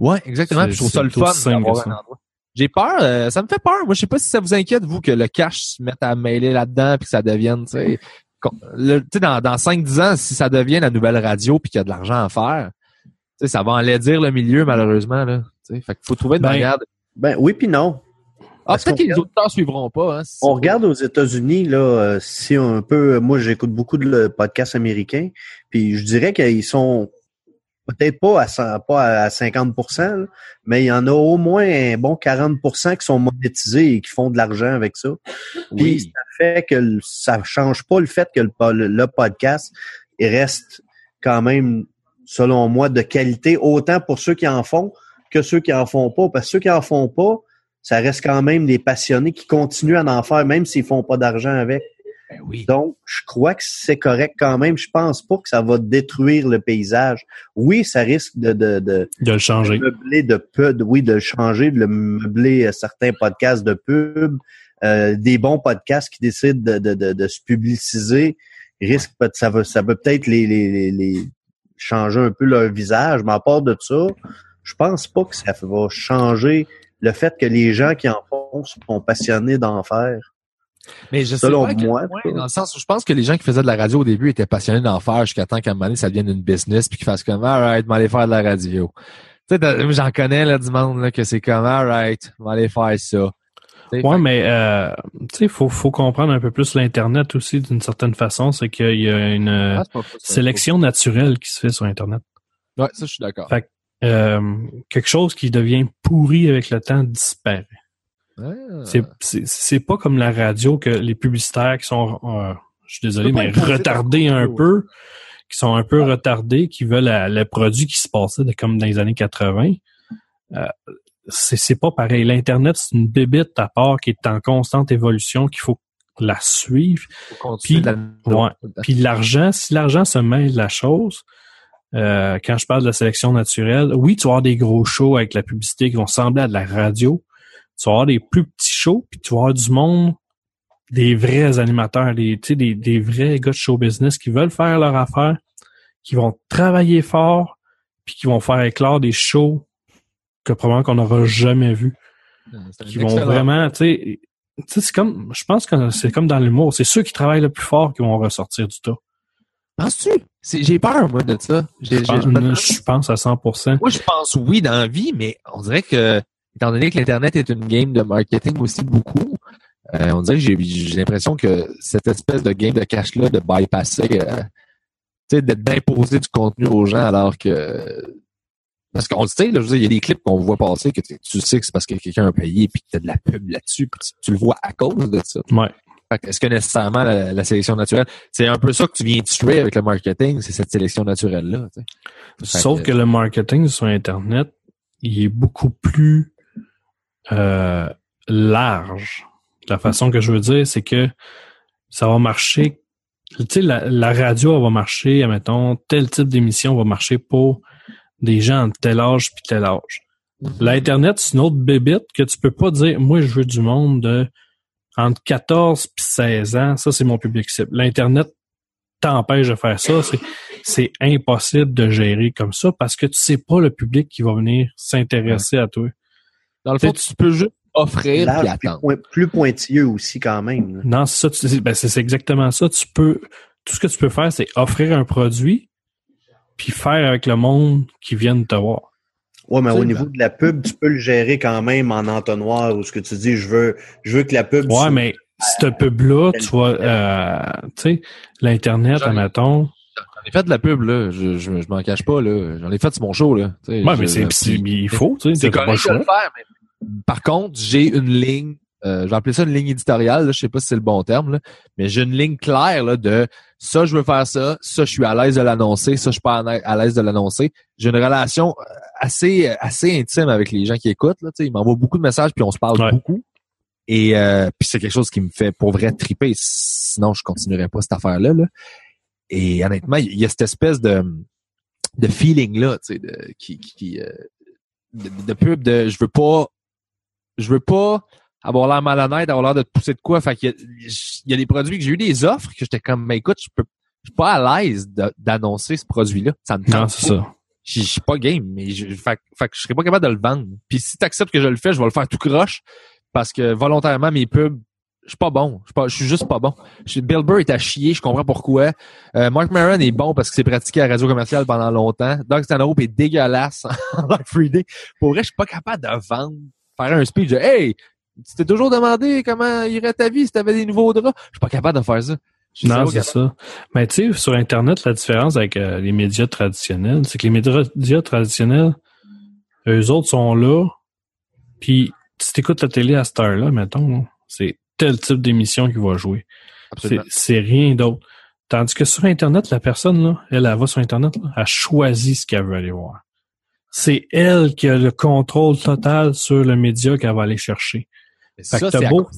Ouais, exactement. Puis Je trouve c'est ça le tout fun d'avoir un endroit. J'ai peur, euh, ça me fait peur. Moi, je sais pas si ça vous inquiète, vous, que le cash se mette à mêler là-dedans puis que ça devienne, tu sais, dans, dans 5-10 ans, si ça devient la nouvelle radio puis qu'il y a de l'argent à faire, tu sais, ça va enlaidir le milieu, malheureusement, là. Tu sais, fait qu'il faut trouver une Ben, manière. de- Ben oui puis non. Ah, peut-être que les auditeurs suivront pas, hein. si- On regarde aux États-Unis, là, euh, si on peut, moi j'écoute beaucoup de podcasts américains, puis je dirais qu'ils sont peut-être pas à 100 pas à 50 là, mais il y en a au moins un bon 40% qui sont monétisés et qui font de l'argent avec ça. Puis Oui. ça fait que ça change pas le fait que le, po- le- le podcast il reste quand même, selon moi, de qualité, autant pour ceux qui en font que ceux qui en font pas. Parce que ceux qui en font pas, ça reste quand même des passionnés qui continuent à en faire, même s'ils font pas d'argent avec. Ben oui. Donc, je crois que c'est correct quand même. Je pense pas que ça va détruire le paysage. Oui, ça risque de, de, de, De le changer. meubler de peu, de, oui, de le changer, de le meubler euh, certains podcasts de pub, euh, des bons podcasts qui décident de, de, de, de se publiciser, risque ça va, ça peut peut-être les, les, les, les changer un peu leur visage, mais à part de ça, je pense pas que ça va changer le fait que les gens qui en font sont passionnés d'en faire. Mais je sais Selon pas moi, point, dans le sens où je pense que les gens qui faisaient de la radio au début étaient passionnés d'en faire jusqu'à temps qu'à un moment donné, ça devienne une business puis qu'ils fassent comme alright, m'aller faire de la radio. Tu sais, t'as- j'en connais là du monde là, que c'est comme alright, m'aller faire ça. Tu sais, Ouais, fait- mais euh, tu sais, faut faut comprendre un peu plus l'internet aussi d'une certaine façon, c'est qu'il y a une Ah, pas sélection naturelle qui se fait sur internet. Ouais, ça je suis d'accord. Fait Euh, quelque chose qui devient pourri avec le temps disparaît. Ah. C'est pas comme la radio que les publicitaires qui sont euh, je suis désolé mais retardés ta un peu, qui sont un peu retardés, qui veulent la- le produit qui se passait de, comme dans les années 80. Euh, c'est pas pareil. L'internet c'est une bébite à part qui est en constante évolution qu'il faut la suivre. Puis- la- Ouais. Puis l'argent, si l'argent se mêle de la chose, euh, quand je parle de la sélection naturelle, oui, tu vas avoir des gros shows avec la publicité qui vont ressembler à de la radio. Tu vas avoir des plus petits shows, puis tu vas avoir du monde, des vrais animateurs, des, tu sais, des, des vrais gars de show business qui veulent faire leur affaire, qui vont travailler fort, puis qui vont faire éclore des shows que probablement qu'on n'aura jamais vus C'est un qui vont excellent- vraiment, tu sais, tu sais, c'est comme, je pense que c'est comme dans l'humour, c'est ceux qui travaillent le plus fort qui vont ressortir du tas. Penses-tu? J'ai peur, moi, de ça. J'ai- Je pense, je pense à 100%. Moi, je pense oui dans la vie, mais on dirait que, étant donné que l'Internet est une game de marketing aussi beaucoup, Euh, on dirait que j'ai, l'impression que cette espèce de game de cash-là, de bypasser, euh, tu sais, d'imposer du contenu aux gens alors que parce qu'on le sait, là, je veux dire, il y a des clips qu'on voit passer que tu, sais que c'est parce que quelqu'un a payé puis que tu as de la pub là-dessus, puis tu, tu le vois à cause de ça. Ouais. Fait que Est-ce que nécessairement la, la sélection naturelle, c'est un peu ça que tu viens tuer avec le marketing, c'est cette sélection naturelle-là. Sauf que le marketing sur Internet, il est beaucoup plus euh, large. La façon que je veux dire, c'est que ça va marcher. Tu sais, la, la radio elle va marcher, admettons, tel type d'émission va marcher pour des gens de tel âge puis tel âge. L'Internet, c'est une autre bébite que tu peux pas dire, moi, je veux du monde de entre 14 puis 16 ans, ça, c'est mon public cible. L'Internet t'empêche de faire ça. C'est, c'est impossible de gérer comme ça parce que tu sais pas le public qui va venir s'intéresser à toi. Dans le fond, tu peux juste offrir plus, attendre. point- plus pointilleux aussi quand même. là. Non, c'est ça, ben, c'est exactement ça. Tu peux, tout ce que tu peux faire, c'est offrir un produit puis faire avec le monde qui viennent te voir. Ouais, mais au niveau de la pub, tu peux le gérer quand même en entonnoir ou ce que tu dis, je veux, je veux que la pub. Ouais, soit- mais cette pub-là, tu vois, euh, tu sais, l'Internet, admettons. J'en ai fait de la pub, là. Je, je, je m'en cache pas, là. J'en ai fait sur mon show, là. Tu sais, Ouais, je- mais c'est, c'est- il faut, tu sais, C'est correct de le faire, mais par contre, j'ai une ligne, euh, je vais appeler ça une ligne éditoriale, là, je sais pas si c'est le bon terme, là, mais j'ai une ligne claire là, de ça, je veux faire ça, ça, je suis à l'aise de l'annoncer, ça, je suis pas à l'aise de l'annoncer. J'ai une relation euh, assez assez intime avec les gens qui écoutent. Là, tu sais, ils m'envoient beaucoup de messages, puis on se parle Ouais. beaucoup. Et euh, puis c'est quelque chose qui me fait pour vrai triper. Sinon, je continuerais pas cette affaire-là. Là. Et honnêtement, il y a cette espèce de, de feeling-là, tu sais, de, qui, qui, euh, de, de pub de je veux pas je veux pas avoir l'air malhonnête, avoir l'air de te pousser de quoi. Fait qu'il y y a des produits que j'ai eu des offres que j'étais comme mais écoute, je peux je suis pas à l'aise d'annoncer ce produit-là. Ça me Non, tente c'est ça. Je je suis pas game, mais je, fait, fait que je serais pas capable de le vendre. Puis si tu acceptes que je le fais, je vais le faire tout croche parce que volontairement mes pubs, je suis pas bon. Je suis juste pas bon. Bill Burr est à chier, je comprends pourquoi. Euh, Mark Maron est bon parce que c'est pratiqué à la radio commerciale pendant longtemps. Doug Stanhope est dégueulasse en live reading. Pour vrai, je suis pas capable de vendre, faire un speech de Hey, tu t'es toujours demandé comment irait ta vie si t'avais des nouveaux draps? Je suis pas capable de faire ça. Je suis Non, c'est ça. Mais tu sais, sur Internet, la différence avec euh, les médias traditionnels, c'est que les médias traditionnels, eux autres sont là, puis si t'écoutes la télé à cette heure-là, mettons, c'est tel type d'émission qui va jouer. C'est rien d'autre. Tandis que sur Internet, la personne, là, elle, elle va sur Internet, là, elle choisit ce qu'elle veut aller voir. C'est elle qui a le contrôle total sur le média qu'elle va aller chercher. Mais Fait ça, que t'as c'est à beau-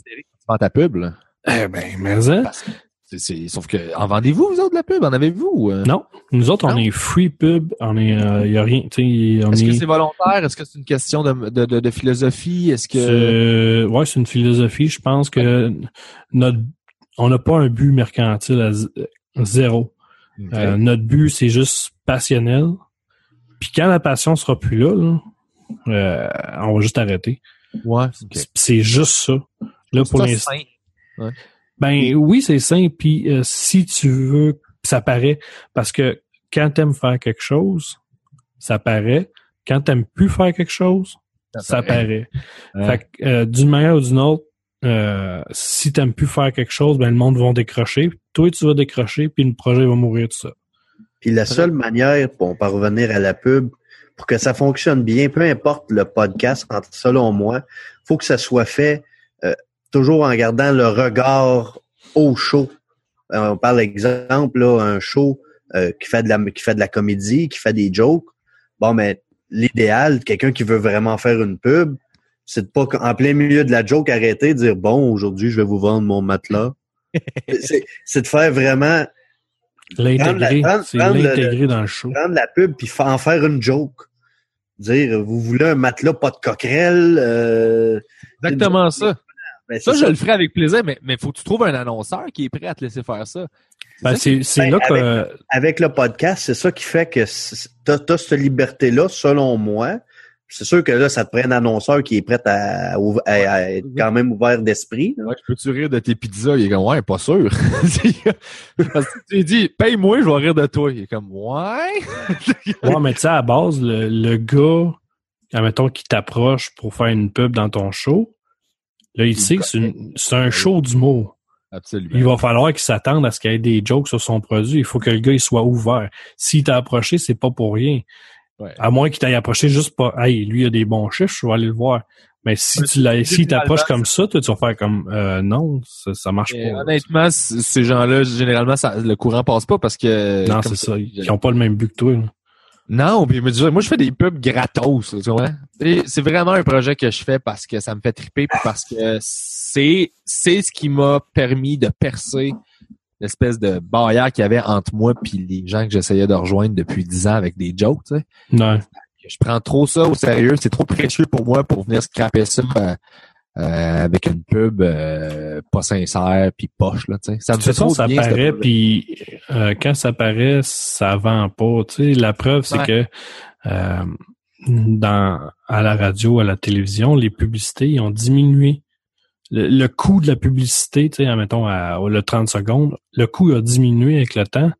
vends ta pub. Là. Eh ben, mais hein? Parce que c'est- c'est- sauf que en vendez-vous, vous autres, de la pub? En avez-vous? euh? Non. Nous autres, on est free pub, on est, euh, y a rien, tu Est-ce que est, c'est volontaire? Est-ce que c'est une question de, de, de, de philosophie? Est-ce que. c'est- ouais, c'est une philosophie. Je pense que notre, on n'a pas un but mercantile à z- zéro. Euh, notre but, c'est juste passionnel. Puis quand la passion sera plus là, là, euh, on va juste arrêter. ouais. C'est- C'est juste ça. Là, pour l'instant. Ben oui, c'est simple. Puis euh, si tu veux, ça paraît. Parce que quand t'aimes faire quelque chose, ça paraît. Quand t'aimes plus faire quelque chose, ça paraît. Ouais. Fait que, euh, d'une manière ou d'une autre, euh, si t'aimes plus faire quelque chose, ben le monde va décrocher. Toi, tu vas décrocher, puis le projet va mourir tout ça. Puis la seule manière, pour pas revenir à la pub, pour que ça fonctionne bien, peu importe le podcast, selon moi, faut que ça soit fait euh, toujours en gardant le regard au show. Euh, on parle exemple là, un show euh, qui fait de la qui fait de la comédie, qui fait des jokes. Bon, mais l'idéal, quelqu'un qui veut vraiment faire une pub, c'est de pas en plein milieu de la joke arrêter de dire bon aujourd'hui je vais vous vendre mon matelas. c'est de faire vraiment L'intégrer, dans le show. prendre la pub puis en faire une joke. Dire, vous voulez un matelas pas de coquerelle? Euh, Exactement ça. Ben, Ça, je le ferai avec plaisir, mais mais faut que tu trouves un annonceur qui est prêt à te laisser faire ça. Ben, c'est c'est Ben, là que... avec- Avec le podcast, c'est ça qui fait que tu as, cette liberté-là, selon moi. C'est sûr que là, ça te prend un annonceur qui est prêt à, à- à être quand même ouvert d'esprit. Ouais, je peux-tu rire de tes pizzas? Il est comme, ouais, pas sûr. Parce que tu lui dis, paye-moi, je vais rire de toi. Il est comme, ouais. Ouais, mais tu sais, à la base, le, le gars, admettons, qui t'approche pour faire une pub dans ton show, Là, il sait que c'est une- c'est un show d'humour. Absolument. Il va falloir qu'il s'attende à ce qu'il y ait des jokes sur son produit. Il faut que le gars il soit ouvert. S'il t'a approché, c'est pas pour rien. Ouais. À moins qu'il t'aille approché juste pas. Hey, lui il a des bons chiffres, je vais aller le voir. Mais si Ouais, tu l'as, s'il t'approche généralement, comme ça, toi, tu vas faire comme euh, non, ça, ça marche Et pas. honnêtement, ces gens-là, généralement, ça, le courant passe pas parce que. non, c'est ça. Ils ont pas le même but que toi. là. Non, puis me dire, moi je fais des pubs gratos, tu vois. C'est vraiment un projet que je fais parce que ça me fait triper puis parce que c'est c'est ce qui m'a permis de percer l'espèce de barrière qu'il y avait entre moi puis les gens que j'essayais de rejoindre depuis dix ans avec des jokes, tu sais. Non. Je prends trop ça au sérieux, c'est trop précieux pour moi pour venir scraper ça euh, avec une pub euh, pas sincère puis poche là, tu sais. Ça me fait trop ça bien, cette paraît, pub-là. puis euh, quand ça paraît, ça vend pas. Tu sais, la preuve, c'est Ouais. que euh, dans à la radio, à la télévision, les publicités ils ont diminué. Le, le coût de la publicité, tu sais, admettons, à, le 30 secondes, le coût a diminué avec le temps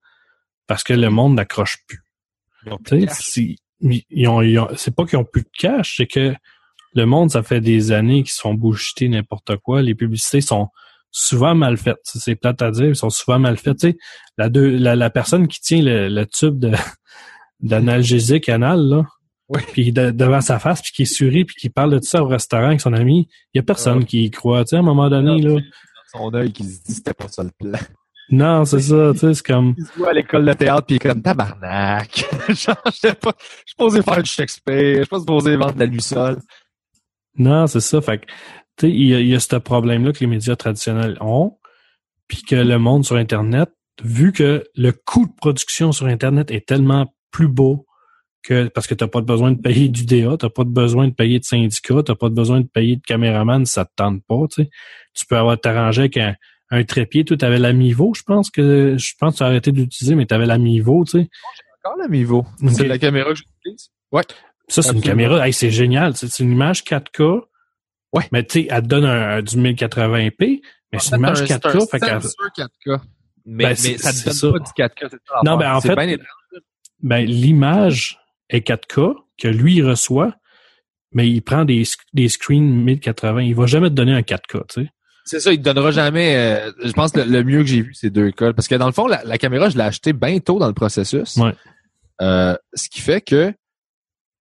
parce que le monde n'accroche plus. Plus c'est pas qu'ils ont plus de cash, c'est que le monde, ça fait des années qu'ils se font bullshiter n'importe quoi. Les publicités sont souvent mal faites. C'est plate à dire, ils sont souvent mal faites. Tu sais, la, deux, la, la personne qui tient le, le tube de d'analgésique anal, là, Oui. puis de- devant sa face, puis qui sourit, puis qui parle de ça au restaurant avec son ami, il y a personne Ouais. qui y croit. Tu sais, à un moment donné, là. son œil qui se dit c'était pas ça le plan. Non, c'est ça, tu sais, c'est comme. Il se voit à l'école de théâtre puis il est comme tabarnak. Genre, j'étais pas, je suis posé faire du Shakespeare, je suis pas supposé vendre de la Lussol. Non, c'est ça. Fait que, tu sais, il y a, y a ce problème-là que les médias traditionnels ont, puis que le monde sur Internet, vu que le coût de production sur Internet est tellement plus beau que parce que t'as pas besoin de payer du DA, t'as pas besoin de payer de syndicat, t'as pas besoin de payer de caméraman si ça te tente pas, tu sais. Tu peux avoir t'arranger avec un, un trépied, toi, t'avais l'Amivo, je pense que je pense que tu as arrêté d'utiliser, mais t'avais l'Amivo, tu sais. Encore le Mivo. Ok. C'est la caméra que j'utilise. Ouais. Ça, c'est une caméra. Hey, c'est génial. C'est une image 4K. Ouais. Mais tu sais, elle te donne un, un- du 1080p, mais c'est une image 4K. Fait qu'elle- sensor 4K. Mais, Ben, mais ça te donne ça. pas du 4K. c'est ça Non, l'affaire. ben, en fait- ben, l'image est 4K que lui il reçoit, mais il prend des, des screens 1080. Il va jamais te donner un 4K, tu sais. C'est ça, il te donnera jamais. euh, je pense que le, le mieux que j'ai vu, c'est deux cols. Parce que dans le fond, la, la caméra, je l'ai achetée bien tôt dans le processus. Ouais. Euh, ce qui fait que,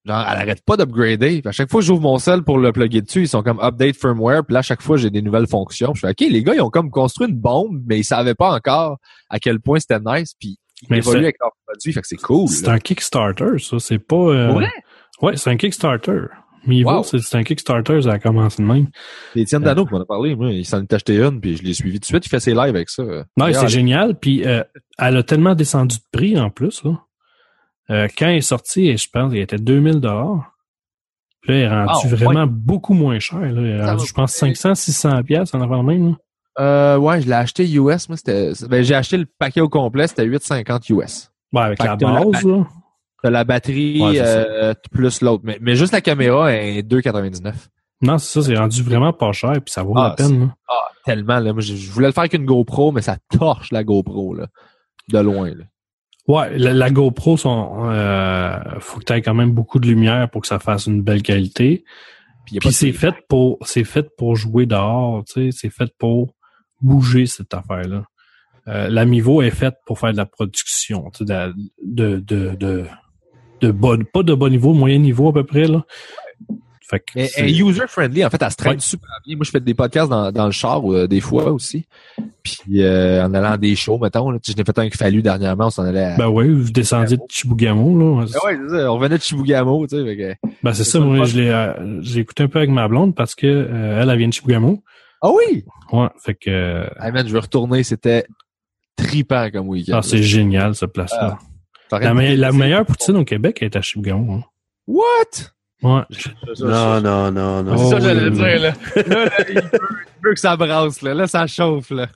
genre, elle arrête pas d'upgrader. À chaque fois que j'ouvre mon sel pour le plugger dessus, ils sont comme update firmware. Puis là, à chaque fois, j'ai des nouvelles fonctions. Je fais, OK, les gars, ils ont comme construit une bombe, mais ils savaient pas encore à quel point c'était nice. Puis ils Mais évoluent avec leur produit. Fait que c'est cool. C'est un Kickstarter, ça. C'est pas. euh, vrai? Ouais, c'est un Kickstarter. Mivo, Wow. c'est c'est un Kickstarter, ça a commencé de même. Étienne Dano qui m'en a parlé. Moi, il s'en est acheté une, puis je l'ai suivi tout de suite. Il fait ses lives avec ça. Non, c'est génial. Puis euh, elle a tellement descendu de prix en plus. Là. Euh, quand elle est sortie, je pense, il était 2000 dollars. Puis là, elle est rendue Ah, ouais. vraiment beaucoup moins cher. Là. Elle est va je pense, coûter- 500, 600 pièces en avant même. Là. Euh, ouais, je l'ai acheté US. Moi, c'était, ben, j'ai acheté le paquet au complet, c'était 8,50 US. Ouais, avec Fait la t'as la- base. là. T'as la batterie Ouais, euh, plus l'autre. Mais, mais juste la caméra est 2,99. Non, c'est ça, c'est rendu vraiment pas cher, puis ça vaut Ah, la peine. là. Ah, tellement, là. Moi, je, je voulais le faire avec une GoPro, mais ça torche la GoPro, là. De loin, là. Ouais, la, la GoPro, son, euh, faut que tu aies quand même beaucoup de lumière pour que ça fasse une belle qualité. Puis, Puis c'est fait pour c'est fait pour jouer dehors, tu sais, c'est fait pour bouger cette affaire-là. Euh, L'Amivo est faite pour faire de la production, tu sais, de, la- de, de, de, de bon, pas de bon niveau, moyen niveau à peu près, là. Fait que est user-friendly, en fait, elle se traîne Ouais. super bien. Moi, je fais des podcasts dans, dans le char euh, des fois aussi. Puis euh, en allant à des shows, mettons, là, je n'ai fait un Fallu dernièrement, on s'en allait à... ben oui, vous descendiez de Chibougamau, là. Ah ouais, c'est ça, on revenait de Chibougamau, tu sais. fait que- Ben c'est ça, moi je l'ai euh, j'ai écouté un peu avec ma blonde parce que elle, elle vient de Chibougamau. Ah oui! Ouais, fait que Hey man, je vais retourner, c'était tripant comme week-end. ah, c'est génial cette place-là. T'arrêtes la, me- la meilleure poutine au Québec est à Chibougamau. hein. What? Ouais. Non, non, non, non. C'est ça Oh, que j'allais oui, dire, là. Là, là, il, veut, il veut que ça brasse, là. Là, ça chauffe, là.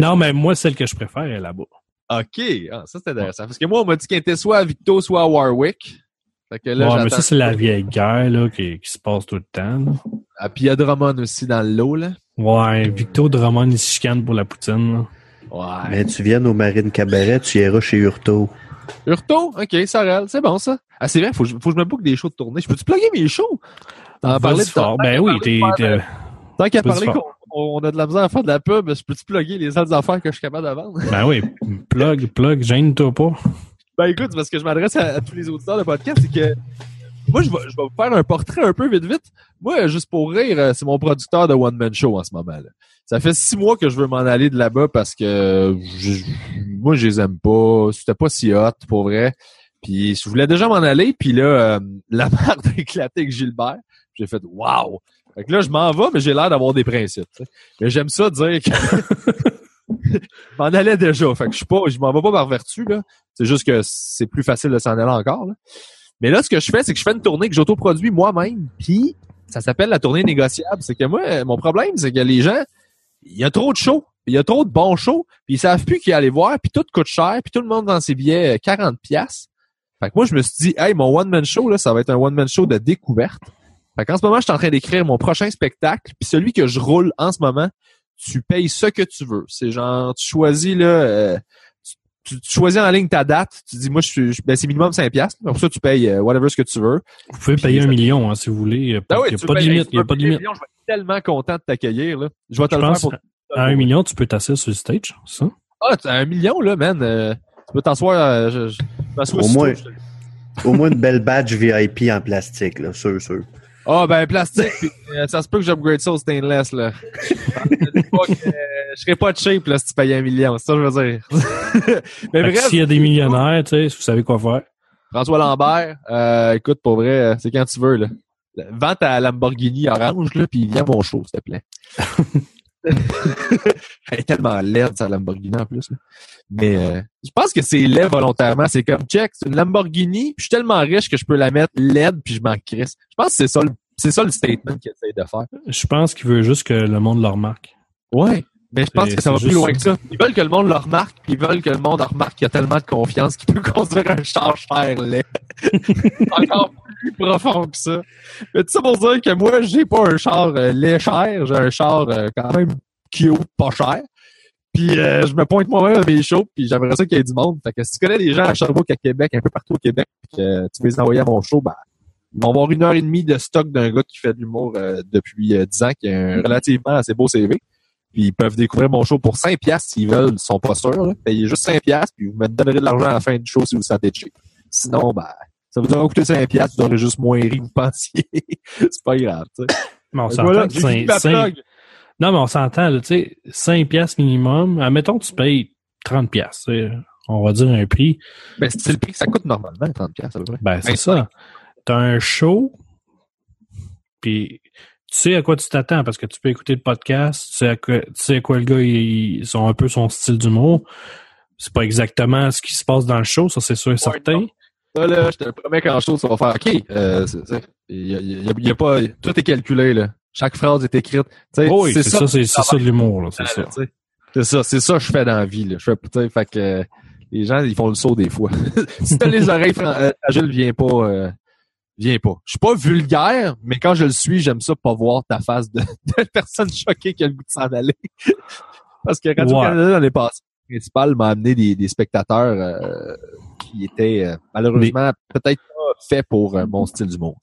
Non, mais moi, celle que je préfère est là-bas. OK. Ah, ça, c'est intéressant. Parce que moi, on m'a dit qu'elle était soit à Victo, soit à Warwick. Fait que là, Ouais, mais ça, c'est la vieille guerre là, qui, qui se passe tout le temps. là. Ah, puis il y a Drummond aussi dans le lot, là. Ouais, Victor Drummond, il se chicane pour la poutine. là. Ouais. Mais tu viens au Marine Cabaret, tu iras chez Hurto. Hurto? OK, Sorel. C'est bon, ça. Ah, c'est vrai, faut, faut que je me boucle des shows de tournée. Je peux-tu plugger mes shows? T'en parlais Vas-y de fort. Ben oui, t'es, Tant qu'à parler qu'on on a de la misère à faire de la pub, je peux-tu plugger les autres affaires que je suis capable de vendre? Ben oui, plug, plug, gêne-toi pas. Ben écoute, parce que je m'adresse à, à tous les auditeurs de podcast, c'est que moi, je vais, je vais vous faire un portrait un peu vite vite. Moi, juste pour rire, euh, c'est mon producteur de One Man Show en ce moment. Là. Ça fait six mois que je veux m'en aller de là-bas parce que je- moi, je les aime pas. C'était pas si hot, pour vrai. Puis je voulais déjà m'en aller, puis là, euh, la merde a éclaté avec Gilbert. J'ai fait Wow! Fait que là, je m'en vais, mais j'ai l'air d'avoir des principes. Mais j'aime ça dire que je m'en allais déjà. Fait que je suis pas, je m'en vais pas par vertu, là. C'est juste que c'est plus facile de s'en aller encore. là. Mais là, ce que je fais, c'est que je fais une tournée que j'autoproduis moi-même. Puis ça s'appelle la tournée négociable. C'est que moi, mon problème, c'est que les gens, il y a trop de shows. Il y a trop de bons shows. Puis ils savent plus qui aller voir. Puis tout coûte cher. Puis tout le monde vend ses billets euh, 40 pièces. Fait que moi, je me suis dit, hey, mon one-man show, là, ça va être un one-man show de découverte. Fait qu'en ce moment, je suis en train d'écrire mon prochain spectacle. Puis celui que je roule en ce moment, tu payes ce que tu veux. C'est genre, tu choisis, là, euh, tu, tu choisis en ligne ta date. Tu dis, moi, je suis, ben, c'est minimum 5 piastres. Pour ça, tu payes euh, whatever ce que tu veux. Vous pouvez Puis payer un million, hein, si vous voulez. Il n'y a pas, Ah oui, il y a pas de limite. Il y a pas de limite. million, Je vais être tellement content de t'accueillir, là. Je vais te Je le faire pour... à un million, tu peux t'asseoir sur le stage, ça? Ah, tu as un million, là, man. euh, tu peux t'asseoir, euh, je, je, je m'assois Au sur moins. toi, je te- Au moins une belle badge VIP en plastique, là, sûr, sûr. Ah, ben, plastique, puis, euh, ça se peut que j'upgrade ça au stainless, là. je euh, serais pas cheap, là, si tu payais un million. C'est ça que je veux dire. Mais Fait bref, S'il y a des millionnaires, tu sais, vous savez quoi faire. François Lambert, euh, écoute, pour vrai, euh, c'est quand tu veux, là. Vends ta Lamborghini orange, là, puis viens à mon show, s'il te plaît. Elle est tellement laide, sa Lamborghini, en plus. là. Mais euh, je pense que c'est laid volontairement. C'est comme, check, c'est une Lamborghini, puis je suis tellement riche que je peux la mettre laide, puis je m'en crisse. Je pense que c'est ça, le- c'est ça le statement qu'il essaie de faire. Je pense qu'il veut juste que le monde le remarque. Ouais. Mais je pense que ça va plus loin que ça. Ils veulent que le monde le remarque, ils veulent que le monde remarque qu'il y a tellement de confiance qu'il peut construire un char cher laid. Encore plus profond que ça. Mais tout ça pour dire que moi, j'ai pas un char euh, laid cher, j'ai un char euh, quand même cute, pas cher. Puis euh, je me pointe moi-même à mes shows, puis j'aimerais ça qu'il y ait du monde. Fait que si tu connais des gens à Sherbrooke, à Québec, un peu partout au Québec, puis que tu veux les envoyer à mon show, ben ils vont avoir une heure et demie de stock d'un gars qui fait de l'humour euh, depuis euh, 10 ans, qui a un relativement assez beau CV. Puis ils peuvent découvrir mon show pour 5 piastres s'ils veulent, ils sont pas sûrs. Là. Payez juste 5 piastres, puis vous me donnerez de l'argent à la fin du show si vous sentez cheap. Sinon, ben, ça vous aura coûté 5 piastres, vous aurez juste moins ri vous pensiez. c'est pas grave, tu sais. On que s'entend voilà, que j'ai fini cinq- ma cinq- plug. Non, mais on s'entend, tu sais, 5 piastres minimum. Admettons que tu payes 30 piastres. tu sais, On va dire un prix. Ben, c'est le prix que ça coûte normalement, 30 piastres, à peu près. Ben, c'est Ben, ça. T'as un show, puis sais à quoi tu t'attends parce que tu peux écouter le podcast, tu sais à quoi, tu sais à quoi le gars, il, ils sont un peu son style d'humour. C'est pas exactement ce qui se passe dans le show, ça c'est sûr et certain. Ça, là, je te promets qu'en show, tu vas faire OK. Euh, c'est- c'est- il y a, il y a- il y a pas, tout est calculé, là. Chaque phrase est écrite. Tu Oh oui, c'est ça, c'est ça de l'humour, là, c'est Ah, ça. tu. C'est ça, c'est ça que je fais dans la vie. Là. Je fais, tu fait que euh, les gens, ils font le saut des fois. si t'as les oreilles euh, fragiles, viens pas. euh, viens pas. Je suis pas vulgaire, mais quand je le suis, j'aime ça pas voir ta face de, de personne choquée qui a le goût de s'en aller. Parce que Radio-Canada, l'année passée, le principal m'a amené des, des spectateurs euh, qui étaient euh, malheureusement peut-être pas faits pour euh, mon style d'humour.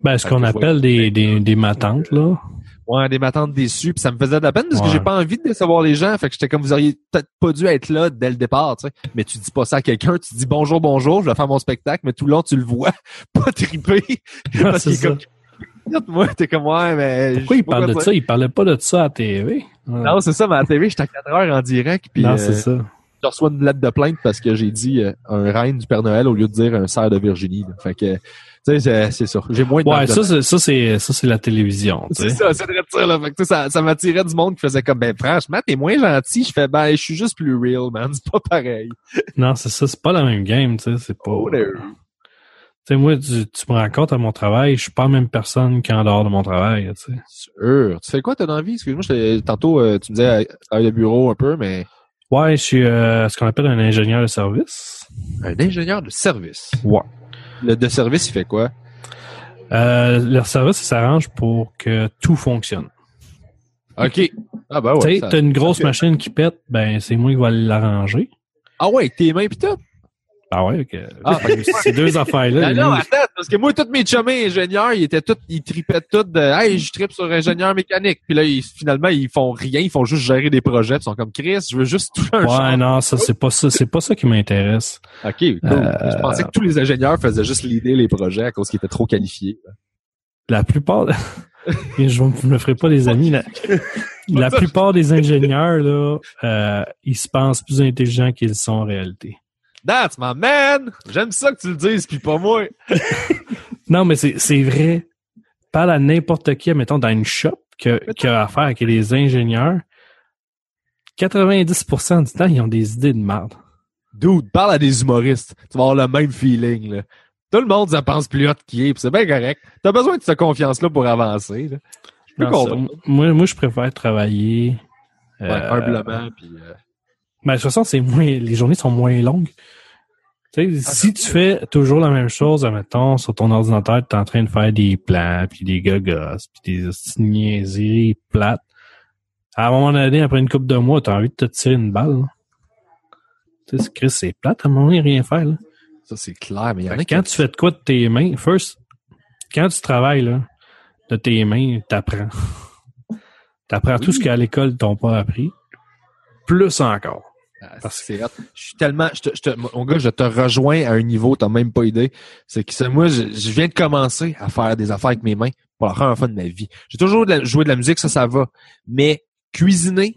Ben, ce qu'on appelle des, des, des matantes, là. Ouais, des m'attentes déçues, puis ça me faisait de la peine parce que j'ai pas envie de décevoir les gens. Fait que j'étais comme vous auriez peut-être pas dû être là dès le départ, tu sais. Mais tu dis pas ça à quelqu'un, tu dis bonjour, bonjour, je vais faire mon spectacle, mais tout le long tu le vois, pas triper. parce qu'il comme moi, t'es comme ouais, mais Pourquoi il parle de ça? Il parlait pas de ça à la TV. Ouais. Non, c'est ça, mais à la TV, j'étais à 4 heures en direct, puis Non, euh, c'est ça. je reçois une lettre de plainte parce que j'ai dit euh, un reine du Père Noël au lieu de dire un cerf de Virginie. là. Fait que, tu sais, c'est- ça. J'ai moins de Ouais, ça, c'est, ça, c'est, ça, c'est la télévision, C'est ça, c'est vrai ça, là. Fait que, tu sais, ça, ça m'attirait du monde qui faisait comme, ben, franchement, t'es moins gentil. Je fais, ben, je suis juste plus real, man. C'est pas pareil. Non, c'est ça, c'est pas la même game, tu sais, c'est pas... Oh, Tu sais, moi, tu, tu me racontes à mon travail, je suis pas la même personne qu'en dehors de mon travail, tu sais. Sûr. Tu fais quoi, t'as dans la vie? Excuse-moi, tantôt, euh, tu me disais, euh, travail de bureau un peu, mais. Ouais, je suis euh, ce qu'on appelle un ingénieur de service. Un ingénieur de service. Ouais. Le de service, il fait quoi? Euh, leur service, il s'arrange pour que tout fonctionne. OK. Ah, ben ouais. tu sais, t'as une grosse machine qui pète, ben c'est moi qui vais l'arranger. Ah ouais, tes mains pis tout? Ah ouais, ok. Ah, ces deux affaires-là. Ben non, attends, parce que moi, tous mes chumés ingénieurs, ils étaient tous, ils tripaient tous de, hey, je tripe sur ingénieur mécanique. Puis là, ils, finalement, ils font rien, ils font juste gérer des projets. Puis ils sont comme Chris, je veux juste toucher un Ouais, non, ça, c'est pas ça, c'est pas ça qui m'intéresse. Ok, cool. Euh, Je pensais que tous les ingénieurs faisaient juste l'idée les projets à cause qu'ils étaient trop qualifiés. La plupart, je je me ferai pas des amis, la, la plupart des ingénieurs, là, euh, ils se pensent plus intelligents qu'ils sont en réalité. That's my man! J'aime ça que tu le dises, puis pas moi. Non, mais c'est, vrai. Parle à n'importe qui, mettons, dans une shop que, qui a affaire avec les ingénieurs. 90% du temps, ils ont des idées de merde. Dude, parle à des humoristes. Tu vas avoir le même feeling, là. Tout le monde, ça pense plus hot qu'il est, puis c'est bien correct. T'as besoin de cette confiance-là pour avancer, là. Je peux comprendre. moi, moi, je préfère travailler. Ouais, euh, humblement, puis... euh, Mais de toute façon, c'est moins, les journées sont moins longues. Tu sais, si tu fais toujours la même chose, admettons, sur ton ordinateur, tu es en train de faire des plans, puis des gogos, puis des niaiseries plates. À un moment donné, après une couple de mois, tu as envie de te tirer une balle. Tu sais, Chris, c'est plate, à un moment donné, rien faire. Là. Ça, c'est clair, mais il y en a quand qui... tu fais de quoi de tes mains, first, quand tu travailles là, de tes mains, t'apprends. T'apprends Oui. tout ce qu'à l'école t'ont pas appris. Plus encore. Ah, Parce c'est hot. Je suis tellement, je te, je te, mon gars, je te rejoins à un niveau, t'as même pas idée. C'est que moi, je, je viens de commencer à faire des affaires avec mes mains pour la première fois de ma vie. J'ai toujours de la- joué de la musique, ça, ça va. Mais cuisiner,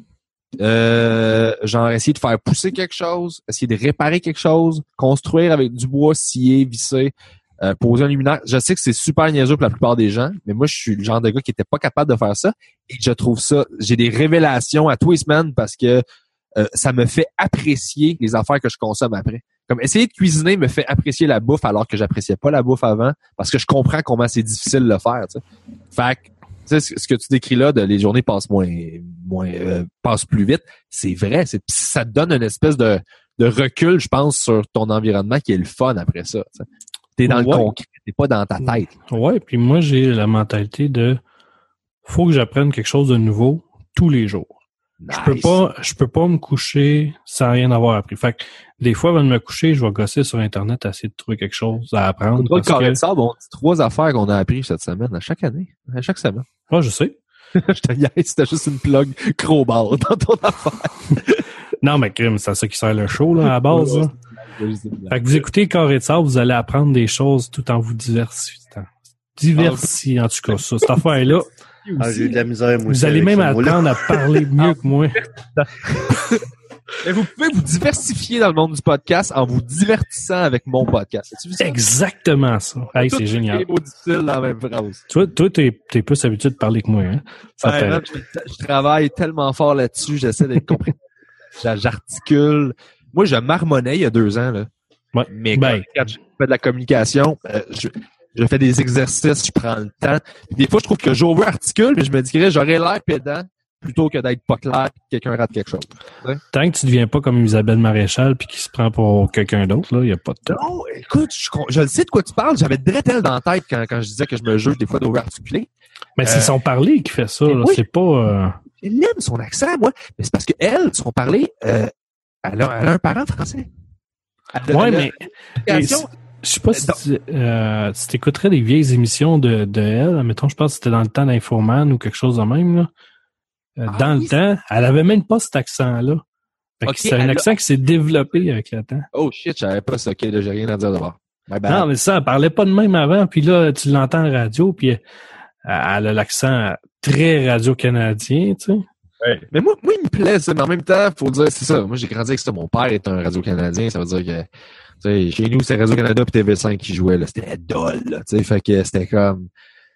euh, genre essayer de faire pousser quelque chose, essayer de réparer quelque chose, construire avec du bois, scier, visser, euh, poser un luminaire. Je sais que c'est super niaiseux pour la plupart des gens, mais moi, je suis le genre de gars qui était pas capable de faire ça. Et je trouve ça, j'ai des révélations à tous les semaines parce que euh, ça me fait apprécier les affaires que je consomme après. Comme essayer de cuisiner me fait apprécier la bouffe alors que j'appréciais pas la bouffe avant parce que je comprends comment c'est difficile de le faire. Tu sais. Fait que, tu sais, ce que tu décris là, de les journées passent moins, moins, euh, passent plus vite, c'est vrai. C'est, ça te donne une espèce de, de recul, je pense, sur ton environnement qui est le fun après ça. T'es dans le concret, t'es pas dans ta tête. Ouais, puis moi, j'ai la mentalité de faut que j'apprenne quelque chose de nouveau tous les jours. Je peux pas, je peux pas me coucher sans rien avoir appris. Fait que des fois, avant de me coucher, je vais gosser sur Internet, essayer de trouver quelque chose à apprendre. Parce carré que, de sable, on dit trois affaires qu'on a appris cette semaine, à chaque année, à chaque semaine. Ah, je sais. je te niaise, c'était juste une plug crowbar dans ton affaire. Non, mais crime, c'est à ça qui sert le show, là, à la base. là. Fait que vous écoutez Carré de sable, vous allez apprendre des choses tout en vous diversifiant. Diversifiant, en tout cas, ça. Cette affaire-là, Ah, j'ai eu de la misère, moi vous aussi, allez même apprendre à parler mieux que moi. Mais vous pouvez vous diversifier dans le monde du podcast en vous divertissant avec mon podcast. Ça? Exactement ça. Hey, c'est génial. dans la même phrase. Toi, toi, t'es, t'es plus habitué de parler que moi, hein? Ça Ouais, je, je travaille tellement fort là-dessus, j'essaie d'être compris. J'a- J'articule. Moi, je marmonnais il y a deux ans, là. Ouais. Mais Ben. quand, quand je fais de la communication, euh, je, je fais des exercices, je prends le temps. Puis des fois, je trouve que j'over-articule, puis je me que j'aurais l'air pédant plutôt que d'être pas clair et que quelqu'un rate quelque chose. Tant que tu deviens pas comme Isabelle Maréchal puis qui se prend pour quelqu'un d'autre, là, il y a pas de temps. Non, écoute, je, je le sais de quoi tu parles. J'avais Dretel dans la tête quand, quand je disais que je me juge des fois d'over-articuler. Mais c'est Euh, son parler qui fait ça, là. oui. C'est pas, euh, Elle aime son accent, moi. Mais c'est parce que elle, son parler, euh, elle, a, elle a un parent français. A mais, mais je sais pas si tu, euh, si t'écouterais des vieilles émissions de, de elle, mettons, je pense que c'était dans le temps d'Infoman ou quelque chose de même, là. Euh, Ah dans oui, le temps, elle avait même pas cet accent-là. Fait que Ok, c'est un a- accent qui s'est développé avec le temps. Oh shit, je savais pas ça. Ok, là, j'ai rien à dire d'abord. Non, mais ça, elle parlait pas de même avant, puis là, tu l'entends en radio, puis elle, elle a l'accent très radio-canadien, tu sais. Mais moi, moi, il me plaît, ça, mais en même temps, faut dire, c'est ça. Moi, j'ai grandi avec ça. Mon père est un radio-canadien, ça veut dire que, tu sais, chez nous, c'est Radio-Canada puis TV5 qui jouait, là. C'était dol, là. Fait que c'était comme,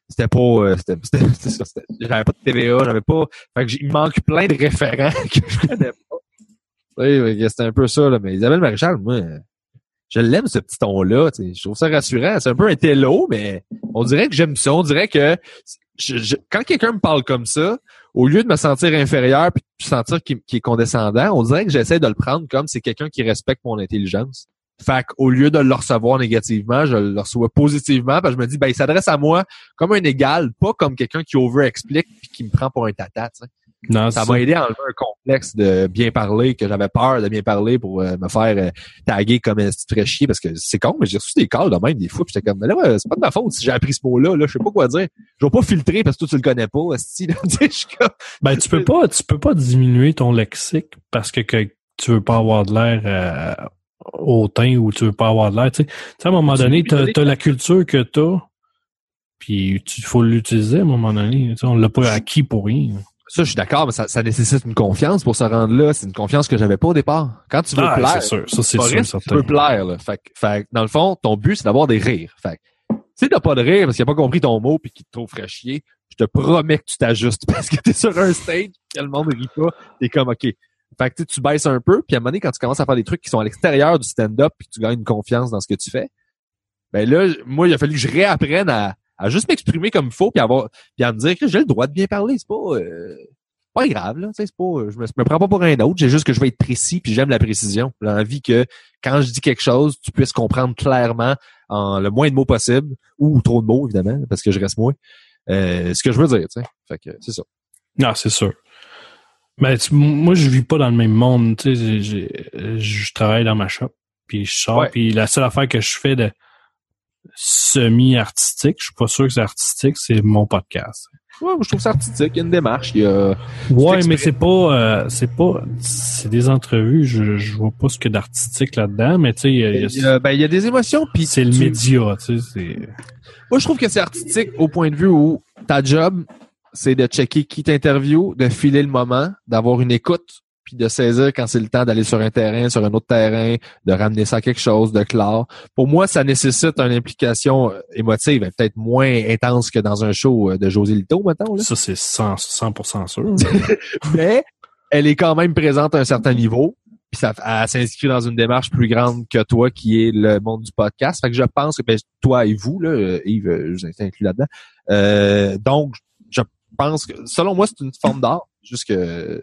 c'était pas, euh, c'était, c'était, c'était- j'avais pas de TVA, j'avais pas, fait que il manque plein de référents que je connais pas. C'était un peu ça, là. Mais Isabelle Maréchal, moi, je l'aime, ce petit ton-là, tu sais. Je trouve ça rassurant. C'est un peu un télo, mais on dirait que j'aime ça. On dirait que, je- je- quand quelqu'un me parle comme ça, au lieu de me sentir inférieur puis de sentir qu'il est condescendant, on dirait que j'essaie de le prendre comme c'est quelqu'un qui respecte mon intelligence. Fait qu'au lieu de le recevoir négativement, je le reçois positivement, parce que je me dis, ben, il s'adresse à moi comme un égal, pas comme quelqu'un qui over-explique puis qui me prend pour un tata, tu sais. Non, Ça m'a aidé à enlever un complexe de bien parler, que j'avais peur de bien parler pour euh, me faire euh, taguer comme un petit ferais chier parce que c'est con, mais j'ai reçu des calls de même des fois, puis j'étais comme mais là ouais, c'est pas de ma faute si j'ai appris ce mot-là, là, je sais pas quoi dire. Je vais pas filtrer parce que toi tu le connais pas, comme- Ben, tu peux pas, tu peux pas diminuer ton lexique parce que, que tu veux pas avoir de l'air euh, hautain ou tu veux pas avoir de l'air. Tu sais, Tu à un moment Tu donné, donner as la culture que t'as, puis il faut l'utiliser à un moment donné. Tu sais, on l'a pas acquis pour rien. Ça, je suis d'accord, mais ça, ça nécessite une confiance pour se rendre là. C'est une confiance que j'avais pas au départ. Quand tu veux Ah, plaire, c'est sûr, ça c'est sûr, humoriste, tu veux plaire. Là. Fait, que- fait dans le fond, ton but, c'est d'avoir des rires. Fait que, si t'as pas de rire parce qu'il a pas compris ton mot puis qu'il te trouve fraîchier, chier, je te promets que tu t'ajustes parce que t'es sur un stage, que le monde rit pas, t'es comme OK. Fait que tu baisses un peu, puis à un moment donné, quand tu commences à faire des trucs qui sont à l'extérieur du stand-up puis tu gagnes une confiance dans ce que tu fais, ben là, moi, il a fallu que je réapprenne à, à juste m'exprimer comme il faut puis avoir puis à me dire que j'ai le droit de bien parler. C'est pas euh, pas grave, là. C'est pas, je me, je me prends pas pour un autre. J'ai juste que je vais être précis puis j'aime la précision. J'ai envie que quand je dis quelque chose, tu puisses comprendre clairement en le moins de mots possible ou trop de mots, évidemment, parce que je reste moins. euh, ce que je veux dire, tu sais. Fait que c'est ça. Non, c'est sûr. Mais tu- moi, je vis pas dans le même monde. Tu sais, j'ai- j'ai- je travaille dans ma shop, puis je sors, Ouais. puis la seule affaire que je fais de semi-artistique, je suis pas sûr que c'est artistique, c'est mon podcast. Ouais, moi, je trouve ça artistique. Il y a une démarche. Il y a... Ouais, mais c'est pas, euh, c'est pas, c'est des entrevues. Je, je vois pas ce qu'il y a d'artistique là-dedans, mais tu sais, il y a- il y a- Il y a, ben, il y a des émotions. Puis c'est le tu- média, tu sais. c'est- Moi, je trouve que c'est artistique au point de vue où ta job, c'est de checker qui t'interview, de filer le moment, d'avoir une écoute, puis de saisir quand c'est le temps d'aller sur un terrain, sur un autre terrain, de ramener ça à quelque chose de clair. Pour moi, ça nécessite une implication euh, émotive, peut-être moins intense que dans un show euh, de José Lito, mettons. Là. Ça, c'est 100%, 100% sûr. Mais elle est quand même présente à un certain niveau. Puis ça, elle s'inscrit dans une démarche plus grande que toi, qui est le monde du podcast. Fait que je pense que ben, toi et vous, là, euh, Yves, je vous inclus là-dedans. Euh, donc, pense que selon moi, c'est une forme d'art. Juste que,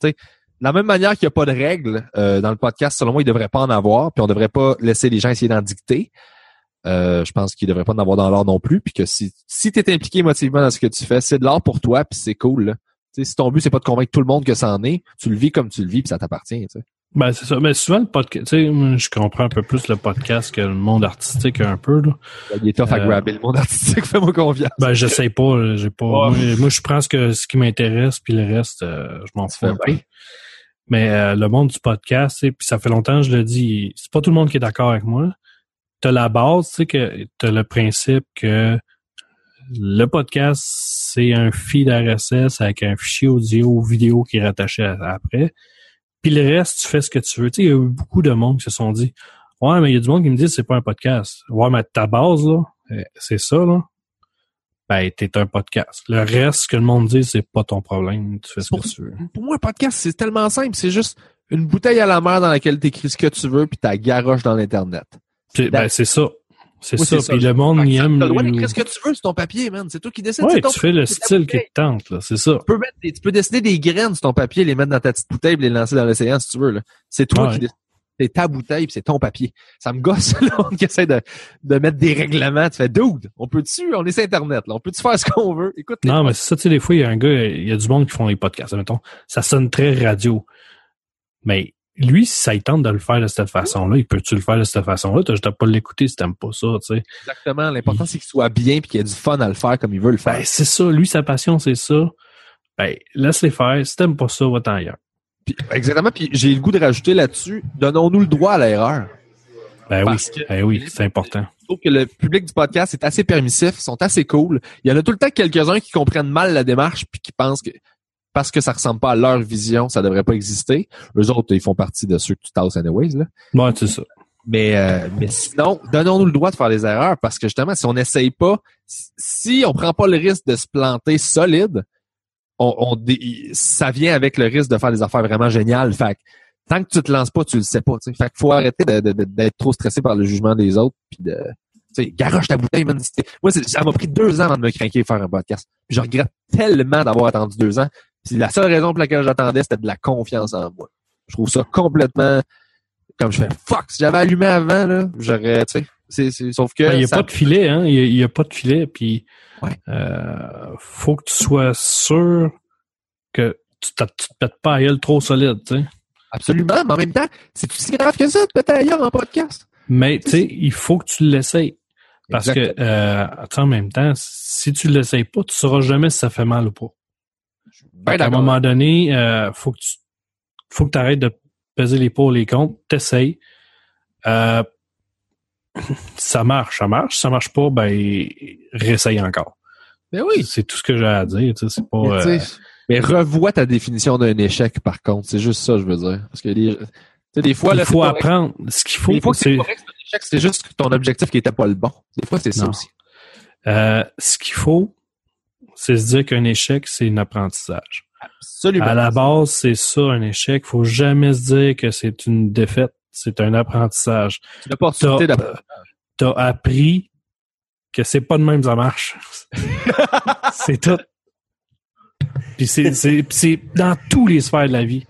tu sais, de la même manière qu'il n'y a pas de règles euh, dans le podcast, selon moi, il ne devrait pas en avoir, puis on devrait pas laisser les gens essayer d'en dicter. Euh, je pense qu'il devrait pas en avoir dans l'art non plus, puis que si, si tu es impliqué émotivement dans ce que tu fais, c'est de l'art pour toi, puis c'est cool. Là. Si ton but, c'est pas de convaincre tout le monde que ça en est, tu le vis comme tu le vis, puis ça t'appartient. Sais. Ben, c'est ça. Mais souvent, le podcast, tu sais, je comprends un peu plus le podcast que le monde artistique un peu, là. Il est tough à Euh, grabber le monde artistique, fais-moi confiance. Ben, j'essaie pas, là, j'ai pas, moi, moi, je prends ce que, ce qui m'intéresse, puis le reste, euh, je m'en fous fais un peu. Mais euh, le monde du podcast, tu sais, puis ça fait longtemps que je le dis, c'est pas tout le monde qui est d'accord avec moi. T'as la base, tu sais, que t'as le principe que le podcast, c'est un feed RSS avec un fichier audio ou vidéo qui est rattaché à- après. Puis le reste, tu fais ce que tu veux. Tu sais, il y a eu beaucoup de monde qui se sont dit Ouais, mais il y a du monde qui me dit c'est pas un podcast. Ouais, mais ta base, là, euh, c'est ça, là. Ben, t'es un podcast. Le reste, ce que le monde dit, c'est pas ton problème. Tu fais ce Pour- que tu veux. Pour moi, un podcast, c'est tellement simple. C'est juste une bouteille à la mer dans laquelle tu écris ce que tu veux, puis tu garoche dans l'Internet. Ben, c'est ça. C'est Oui, ça. Puis le monde, ça, aime. T'as le droit le- d'écrire ce que tu veux sur ton papier, man? C'est toi qui décides. Ton tu fais le style qui te tente, là. C'est ça. Tu peux, mettre tu peux dessiner des graines sur ton papier, les mettre dans ta petite bouteille, les lancer dans l'océan si tu veux. là. C'est toi Ouais. qui décides. C'est ta bouteille, c'est ton papier. Ça me gosse, là, on qui essaie de, de mettre des règlements. Tu fais, dude, on peut dessus, on est sur Internet, là. On peut-tu faire ce qu'on veut? Écoute, les Non, mais c'est ça, tu sais, des fois, il y a un gars, il y a du monde qui font des podcasts, mettons. Ça sonne très radio. Mais lui, si ça il tente de le faire de cette façon-là, il peut-tu le faire de cette façon-là? T'as juste à pas l'écouter si t'aimes pas ça, tu sais. Exactement. L'important, c'est qu'il soit bien puis qu'il ait du fun à le faire comme il veut le faire. Ben, c'est ça. Lui, sa passion, c'est ça. Ben, laisse-les faire. Si t'aimes pas ça, va-t'en ailleurs. Puis- exactement. Puis j'ai le goût de rajouter là-dessus, donnons-nous le droit à l'erreur. Ben Parce oui. Ben oui, c'est important. Je trouve que le public du podcast est assez permissif, ils sont assez cool. Il y en a tout le temps quelques-uns qui comprennent mal la démarche puis qui pensent que parce que ça ressemble pas à leur vision, ça devrait pas exister. Eux autres, ils font partie de ceux que tu tasses anyways, là. Ouais, c'est ça. Mais, euh, mais sinon, donnons-nous le droit de faire des erreurs parce que justement, si on n'essaye pas, si- on prend pas le risque de se planter solide, on, on ça vient avec le risque de faire des affaires vraiment géniales. Fait que, tant que tu te lances pas, tu le sais pas. tu sais. Fait qu'il faut arrêter d'être trop stressé par le jugement des autres. Puis de, tu sais, garoche ta bouteille, man. Moi, ça m'a pris deux ans avant de me craquer et faire un podcast. Puis je regrette tellement d'avoir attendu deux ans. Puis la seule raison pour laquelle j'attendais, c'était de la confiance en moi. Je trouve ça complètement comme je fais fuck, si j'avais allumé avant, là, j'aurais, tu sais, c'est, c'est, sauf que. Il n'y a ça- pas de filet, hein. Il y a- pas de filet, puis Ouais. euh, faut que tu sois sûr que tu, tu te pètes pas à gueule trop solide, tu sais. Absolument, mais en même temps, c'est aussi grave que ça de péter ailleurs en podcast. Mais tu sais, il faut que tu l'essayes. Parce que, euh, en même temps, si tu l'essayes pas, tu sauras jamais si ça fait mal ou pas. Ben qu'à un moment donné, euh, faut que tu faut que tu arrêtes de peser les pour les contre, t'essayes. Euh, ça marche, ça marche. Si ça marche pas, ben réessaye encore. Mais oui. C'est tout ce que j'ai à dire. tu sais, C'est pas. Mais, euh, mais revois ta définition d'un échec, par contre. C'est juste ça, je veux dire. Parce que les, tu sais, des fois, il là, faut c'est correct. apprendre. Ce qu'il faut, Des fois, c'est c'est correct, c'est un échec, c'est juste ton objectif qui était pas le bon. Des fois, c'est ça Non. aussi. euh, ce qu'il faut, c'est se dire qu'un échec, c'est un apprentissage. Absolument. À la base, c'est ça un échec. Faut jamais se dire que c'est une défaite. C'est un apprentissage. L'opportunité d'apprendre. T'as appris que c'est pas de même ça marche. c'est tout. Puis c'est, c'est, puis c'est dans tous les sphères de la vie.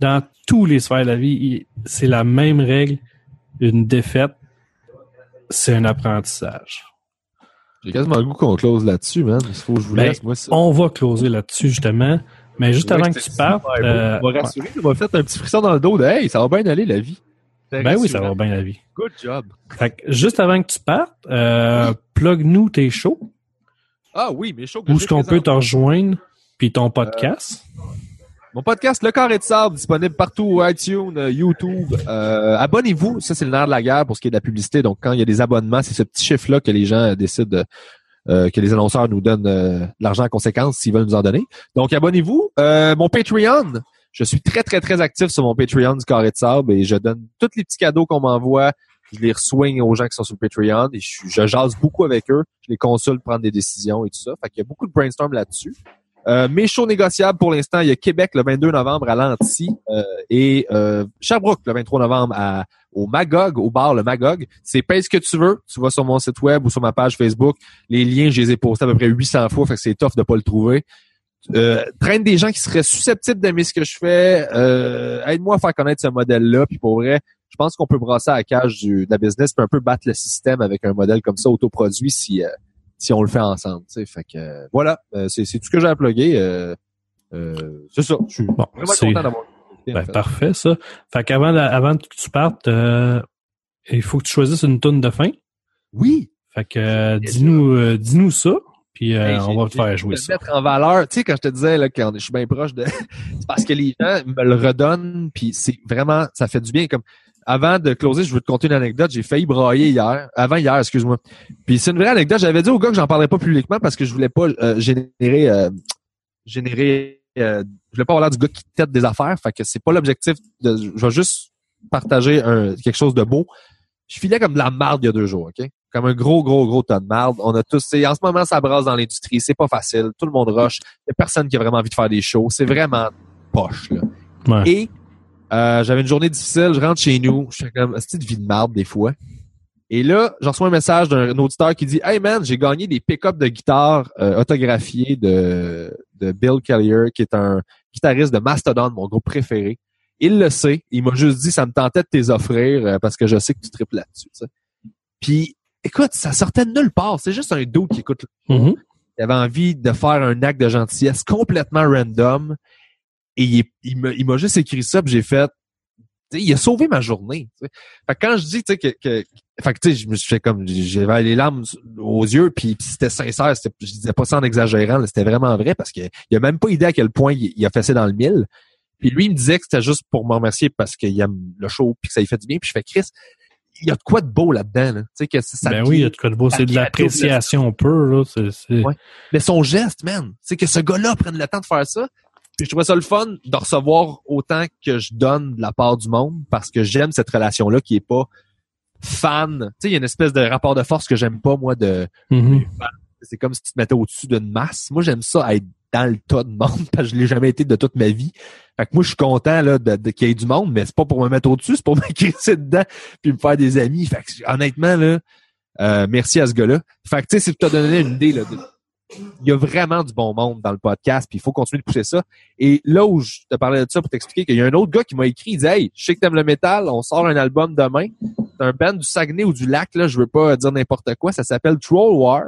Dans tous les sphères de la vie, c'est la même règle. Une défaite, c'est un apprentissage. J'ai quasiment le goût qu'on close là-dessus, man. Il faut que je vous Ben, laisse, moi, ça. On va closer là-dessus, justement. Mais juste avant que tu partes, euh, on va rassurer, ça m'a fait un petit frisson dans le dos de Hey, ça va bien aller la vie. ben oui, ça va bien la vie. Good job. Fait que juste avant que tu partes, euh, plug-nous tes shows. Ah oui, mes shows que Où est-ce qu'on peut te rejoindre? Puis ton podcast. Mon podcast Le Carré de Sable, disponible partout, iTunes, euh, YouTube. Euh, abonnez-vous, ça c'est le nerf de la guerre pour ce qui est de la publicité. Donc quand il y a des abonnements, c'est ce petit chiffre-là que les gens euh, décident, de- que les annonceurs nous donnent l'argent en conséquence s'ils veulent nous en donner. Donc abonnez-vous. Mon Patreon, je suis très très très actif sur mon Patreon du Carré de Sable et je donne tous les petits cadeaux qu'on m'envoie. Je les swing aux gens qui sont sur le Patreon et je jase beaucoup avec eux. Je les consulte, prendre des décisions et tout ça. Fait qu'il y a beaucoup de brainstorm là-dessus. Euh, mes shows négociables pour l'instant, il y a Québec le 22 novembre à Lanty euh, et euh, Sherbrooke le 23 novembre à, au Magog, au bar le Magog. C'est paye ce que tu veux. Tu vas sur mon site web ou sur ma page Facebook. Les liens, je les ai postés à peu près 800 fois, fait que c'est tough de pas le trouver. Euh, traîne des gens qui seraient susceptibles d'aimer ce que je fais. Euh, Aide-moi à faire connaître ce modèle-là. Puis pour vrai, je pense qu'on peut brasser à la cage du, de la business puis un peu battre le système avec un modèle comme ça autoproduit si si on le fait ensemble. tu sais. Fait que euh, voilà, euh, c'est, c'est tout ce que j'ai à plugger. Euh, euh, c'est ça. Je suis Bon, vraiment c'est content d'avoir. en ben, fait. parfait, ça. Fait qu'avant avant que tu partes, euh, il faut que tu choisisses une toune de fin. Oui. Fait que euh, dis-nous euh, dis-nous ça, puis euh, Hey, on va te faire jouer ça. mettre en valeur. Tu sais, quand je te disais là, quand je suis bien proche de. c'est parce que les gens me le redonnent, puis c'est vraiment, ça fait du bien. Comme avant de closer, je veux te conter une anecdote. J'ai failli brailler hier, avant hier, excuse-moi. Puis c'est une vraie anecdote. J'avais dit au gars que j'en parlerais pas publiquement parce que je voulais pas euh, générer, euh, générer. euh, je voulais pas avoir l'air du gars qui tête des affaires. Fait que c'est pas l'objectif. de Je vais juste partager un, quelque chose de beau. Je filais comme de la marde il y a deux jours, ok? Comme un gros, gros, gros tas de marde. On a tous, en ce moment, ça brasse dans l'industrie. C'est pas facile. Tout le monde rush. Il y a personne qui a vraiment envie de faire des shows. C'est vraiment poche, là. Ouais. Et, euh, j'avais une journée difficile. Je rentre chez nous. Je fais comme, c'est une vie de marde, des fois? Et là, j'en reçois un message d'un auditeur qui dit, Hey man, j'ai gagné des pick-up de guitare euh, autographiés de, de Bill Kellier, qui est un guitariste de Mastodon, mon groupe préféré. Il le sait. Il m'a juste dit, ça me tentait de t'es offrir euh, parce que je sais que tu tripes là-dessus. Puis, écoute, ça sortait de nulle part. C'est juste un dude qui écoute. Mhm. Il avait envie de faire un acte de gentillesse complètement random. Et il, il m'a il juste écrit ça, puis j'ai fait. Il a sauvé ma journée. tu sais. Fait que quand je dis tu sais, que, que fait que, tu sais, je me suis fait comme j'avais les larmes aux yeux, puis, puis c'était sincère. c'était- Je disais pas ça en exagérant, c'était vraiment vrai parce qu'il a même pas idée à quel point il, il a fait ça dans le mille. Puis lui, il me disait que c'était juste pour me remercier parce qu'il aime le show puis que ça lui fait du bien. Puis je fais Chris, il y a de quoi de beau là-dedans. Là. Tu sais que ça ben oui, il y a de quoi de beau. C'est de l'appréciation pure, là. Ouais. Mais son geste, man, c'est que ce gars-là prenne le temps de faire ça. Puis je trouvais ça le fun de recevoir autant que je donne de la part du monde parce que j'aime cette relation-là qui est pas fan. Tu sais, il y a une espèce de rapport de force que j'aime pas, moi, de Mhm. c'est comme si tu te mettais au-dessus d'une masse. Moi, j'aime ça être dans le tas de monde parce que je l'ai jamais été de toute ma vie. Fait que moi, je suis content là, de, de- qu'il y ait du monde, mais c'est pas pour me mettre au-dessus, c'est pour me crisser dedans puis me faire des amis. Fait que honnêtement, là, euh, merci à ce gars-là. Fait que tu sais, si tu t'as donné une idée, là, de- il y a vraiment du bon monde dans le podcast, puis il faut continuer de pousser ça. Et là où je te parlais de ça pour t'expliquer qu'il y a un autre gars qui m'a écrit, il dit Hey, je sais que t'aimes le métal, on sort un album demain. C'est un band du Saguenay ou du Lac, là, je veux pas dire n'importe quoi, ça s'appelle Troll War.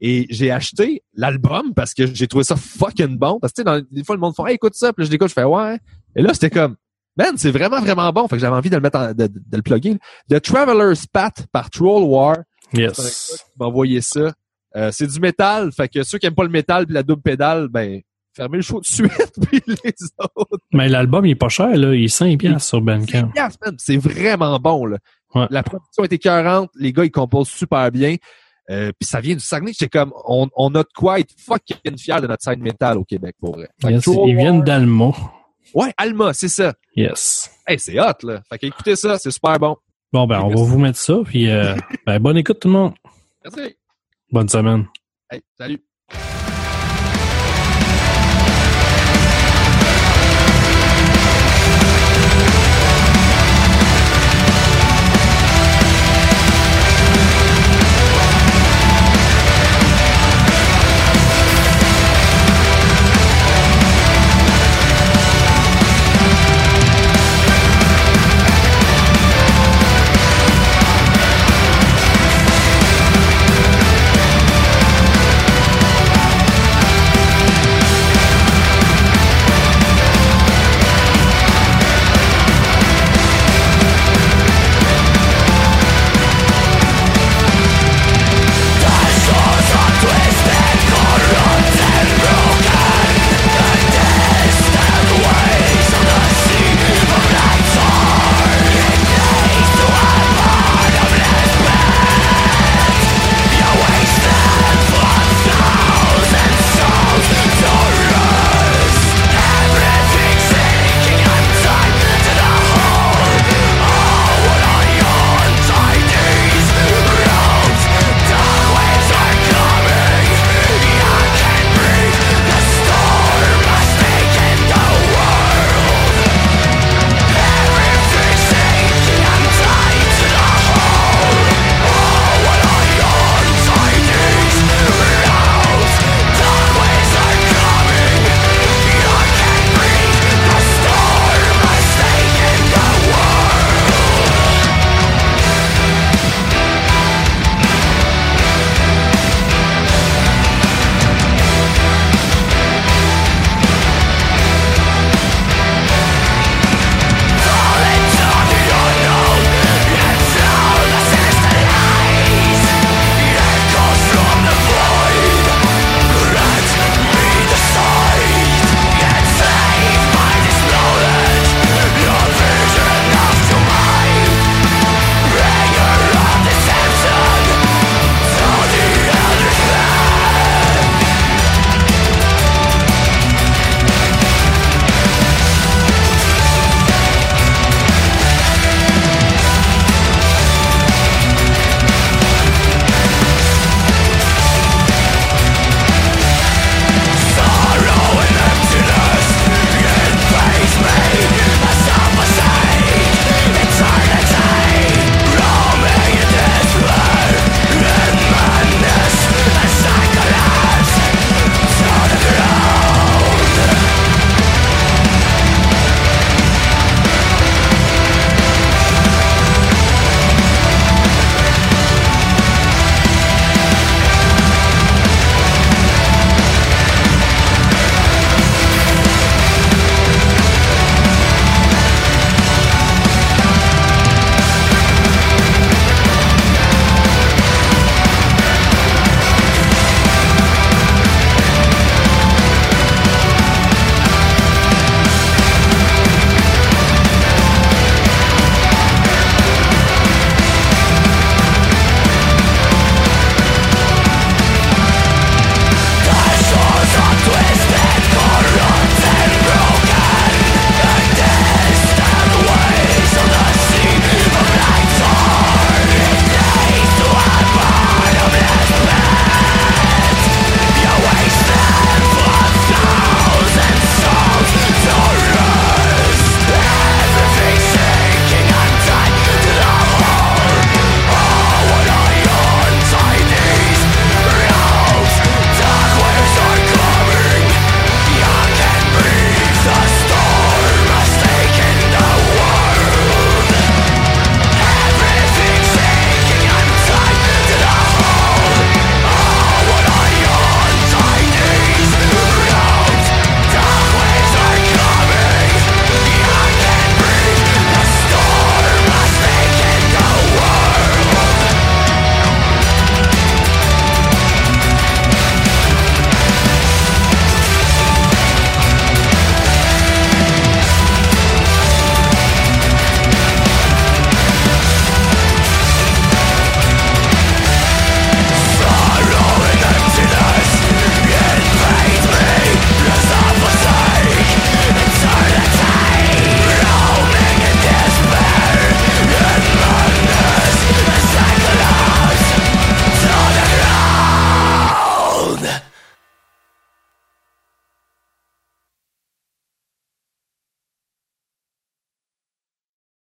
Et j'ai acheté l'album parce que j'ai trouvé ça fucking bon. Parce que, tu sais, des fois, le monde fait, hey, écoute ça. Puis là, je l'écoute, je fais, ouais. Et là, c'était comme, man, c'est vraiment, vraiment bon. Fait que j'avais envie de le mettre en- de, de- de le plugger. The Traveler's Path par Troll War. Yes. M'as envoyé ça. Euh, c'est du métal. Fait que ceux qui aiment pas le métal puis la double pédale, ben, fermez le show de suite. puis les autres. Mais l'album, il est pas cher, là. Il est 5 piastres sur Bandcamp. Yes, man, C'est vraiment bon, là. Ouais. La production est écœurante. Les gars, ils composent super bien. Euh, puis ça vient du Saguenay. J'étais comme, on, on a de quoi être fucking fiers de notre scène métal au Québec, pour vrai. Yes, ils viennent d'Alma. Ouais, Alma, c'est ça. Yes. Hey, c'est hot, là. Fait que écoutez ça, c'est super bon. Bon, ben, on va vous mettre ça, puis euh, ben, bonne écoute tout le monde. Merci. Bonne semaine. Hey, salut.